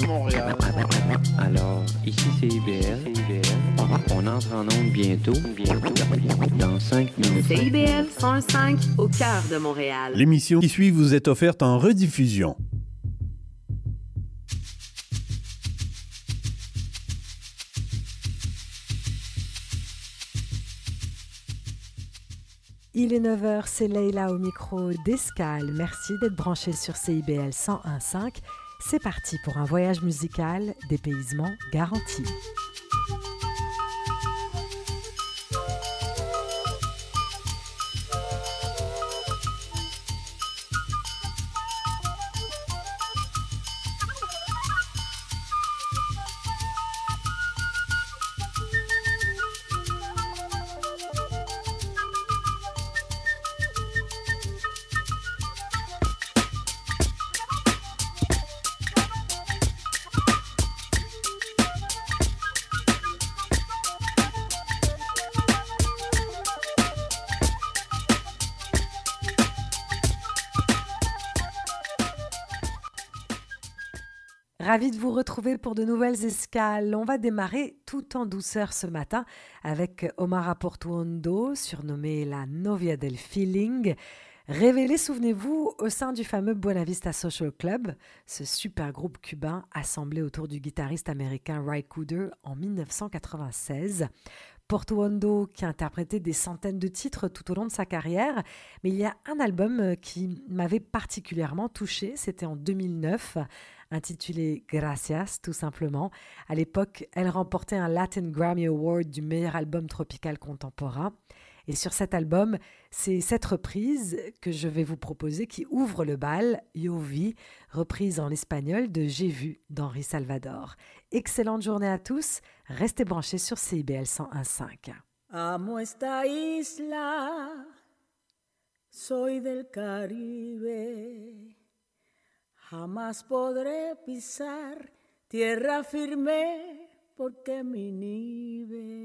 S2: Montréal.
S9: Alors, ici c'est IBL. On entre en onde bientôt. Bientôt. Dans 5 minutes.
S10: CIBL 105 au cœur de Montréal.
S11: L'émission qui suit vous est offerte en rediffusion.
S12: Il est 9h, c'est Leïla au micro d'Escale. Merci d'être branché sur CIBL 101.5. C'est parti pour un voyage musical, dépaysement garanti. De vous retrouver pour de nouvelles escales. On va démarrer tout en douceur ce matin avec Omar Portuondo, surnommé la Novia del Feeling. Révélé, souvenez-vous, au sein du fameux Buena Vista Social Club, ce super groupe cubain assemblé autour du guitariste américain Ry Cooder en 1996. Portuondo qui a interprété des centaines de titres tout au long de sa carrière, mais il y a un album qui m'avait particulièrement touché, c'était en 2009, intitulé Gracias, tout simplement. À l'époque, elle remportait un Latin Grammy Award du meilleur album tropical contemporain. Et sur cet album, c'est cette reprise que je vais vous proposer qui ouvre le bal, Yo reprise en espagnol de J'ai vu d'Henri Salvador. Excellente journée à tous, restez branchés sur CIBL 101.5.
S13: Amo esta isla, soy del Caribe. Jamás podré pisar tierra firme porque mi nive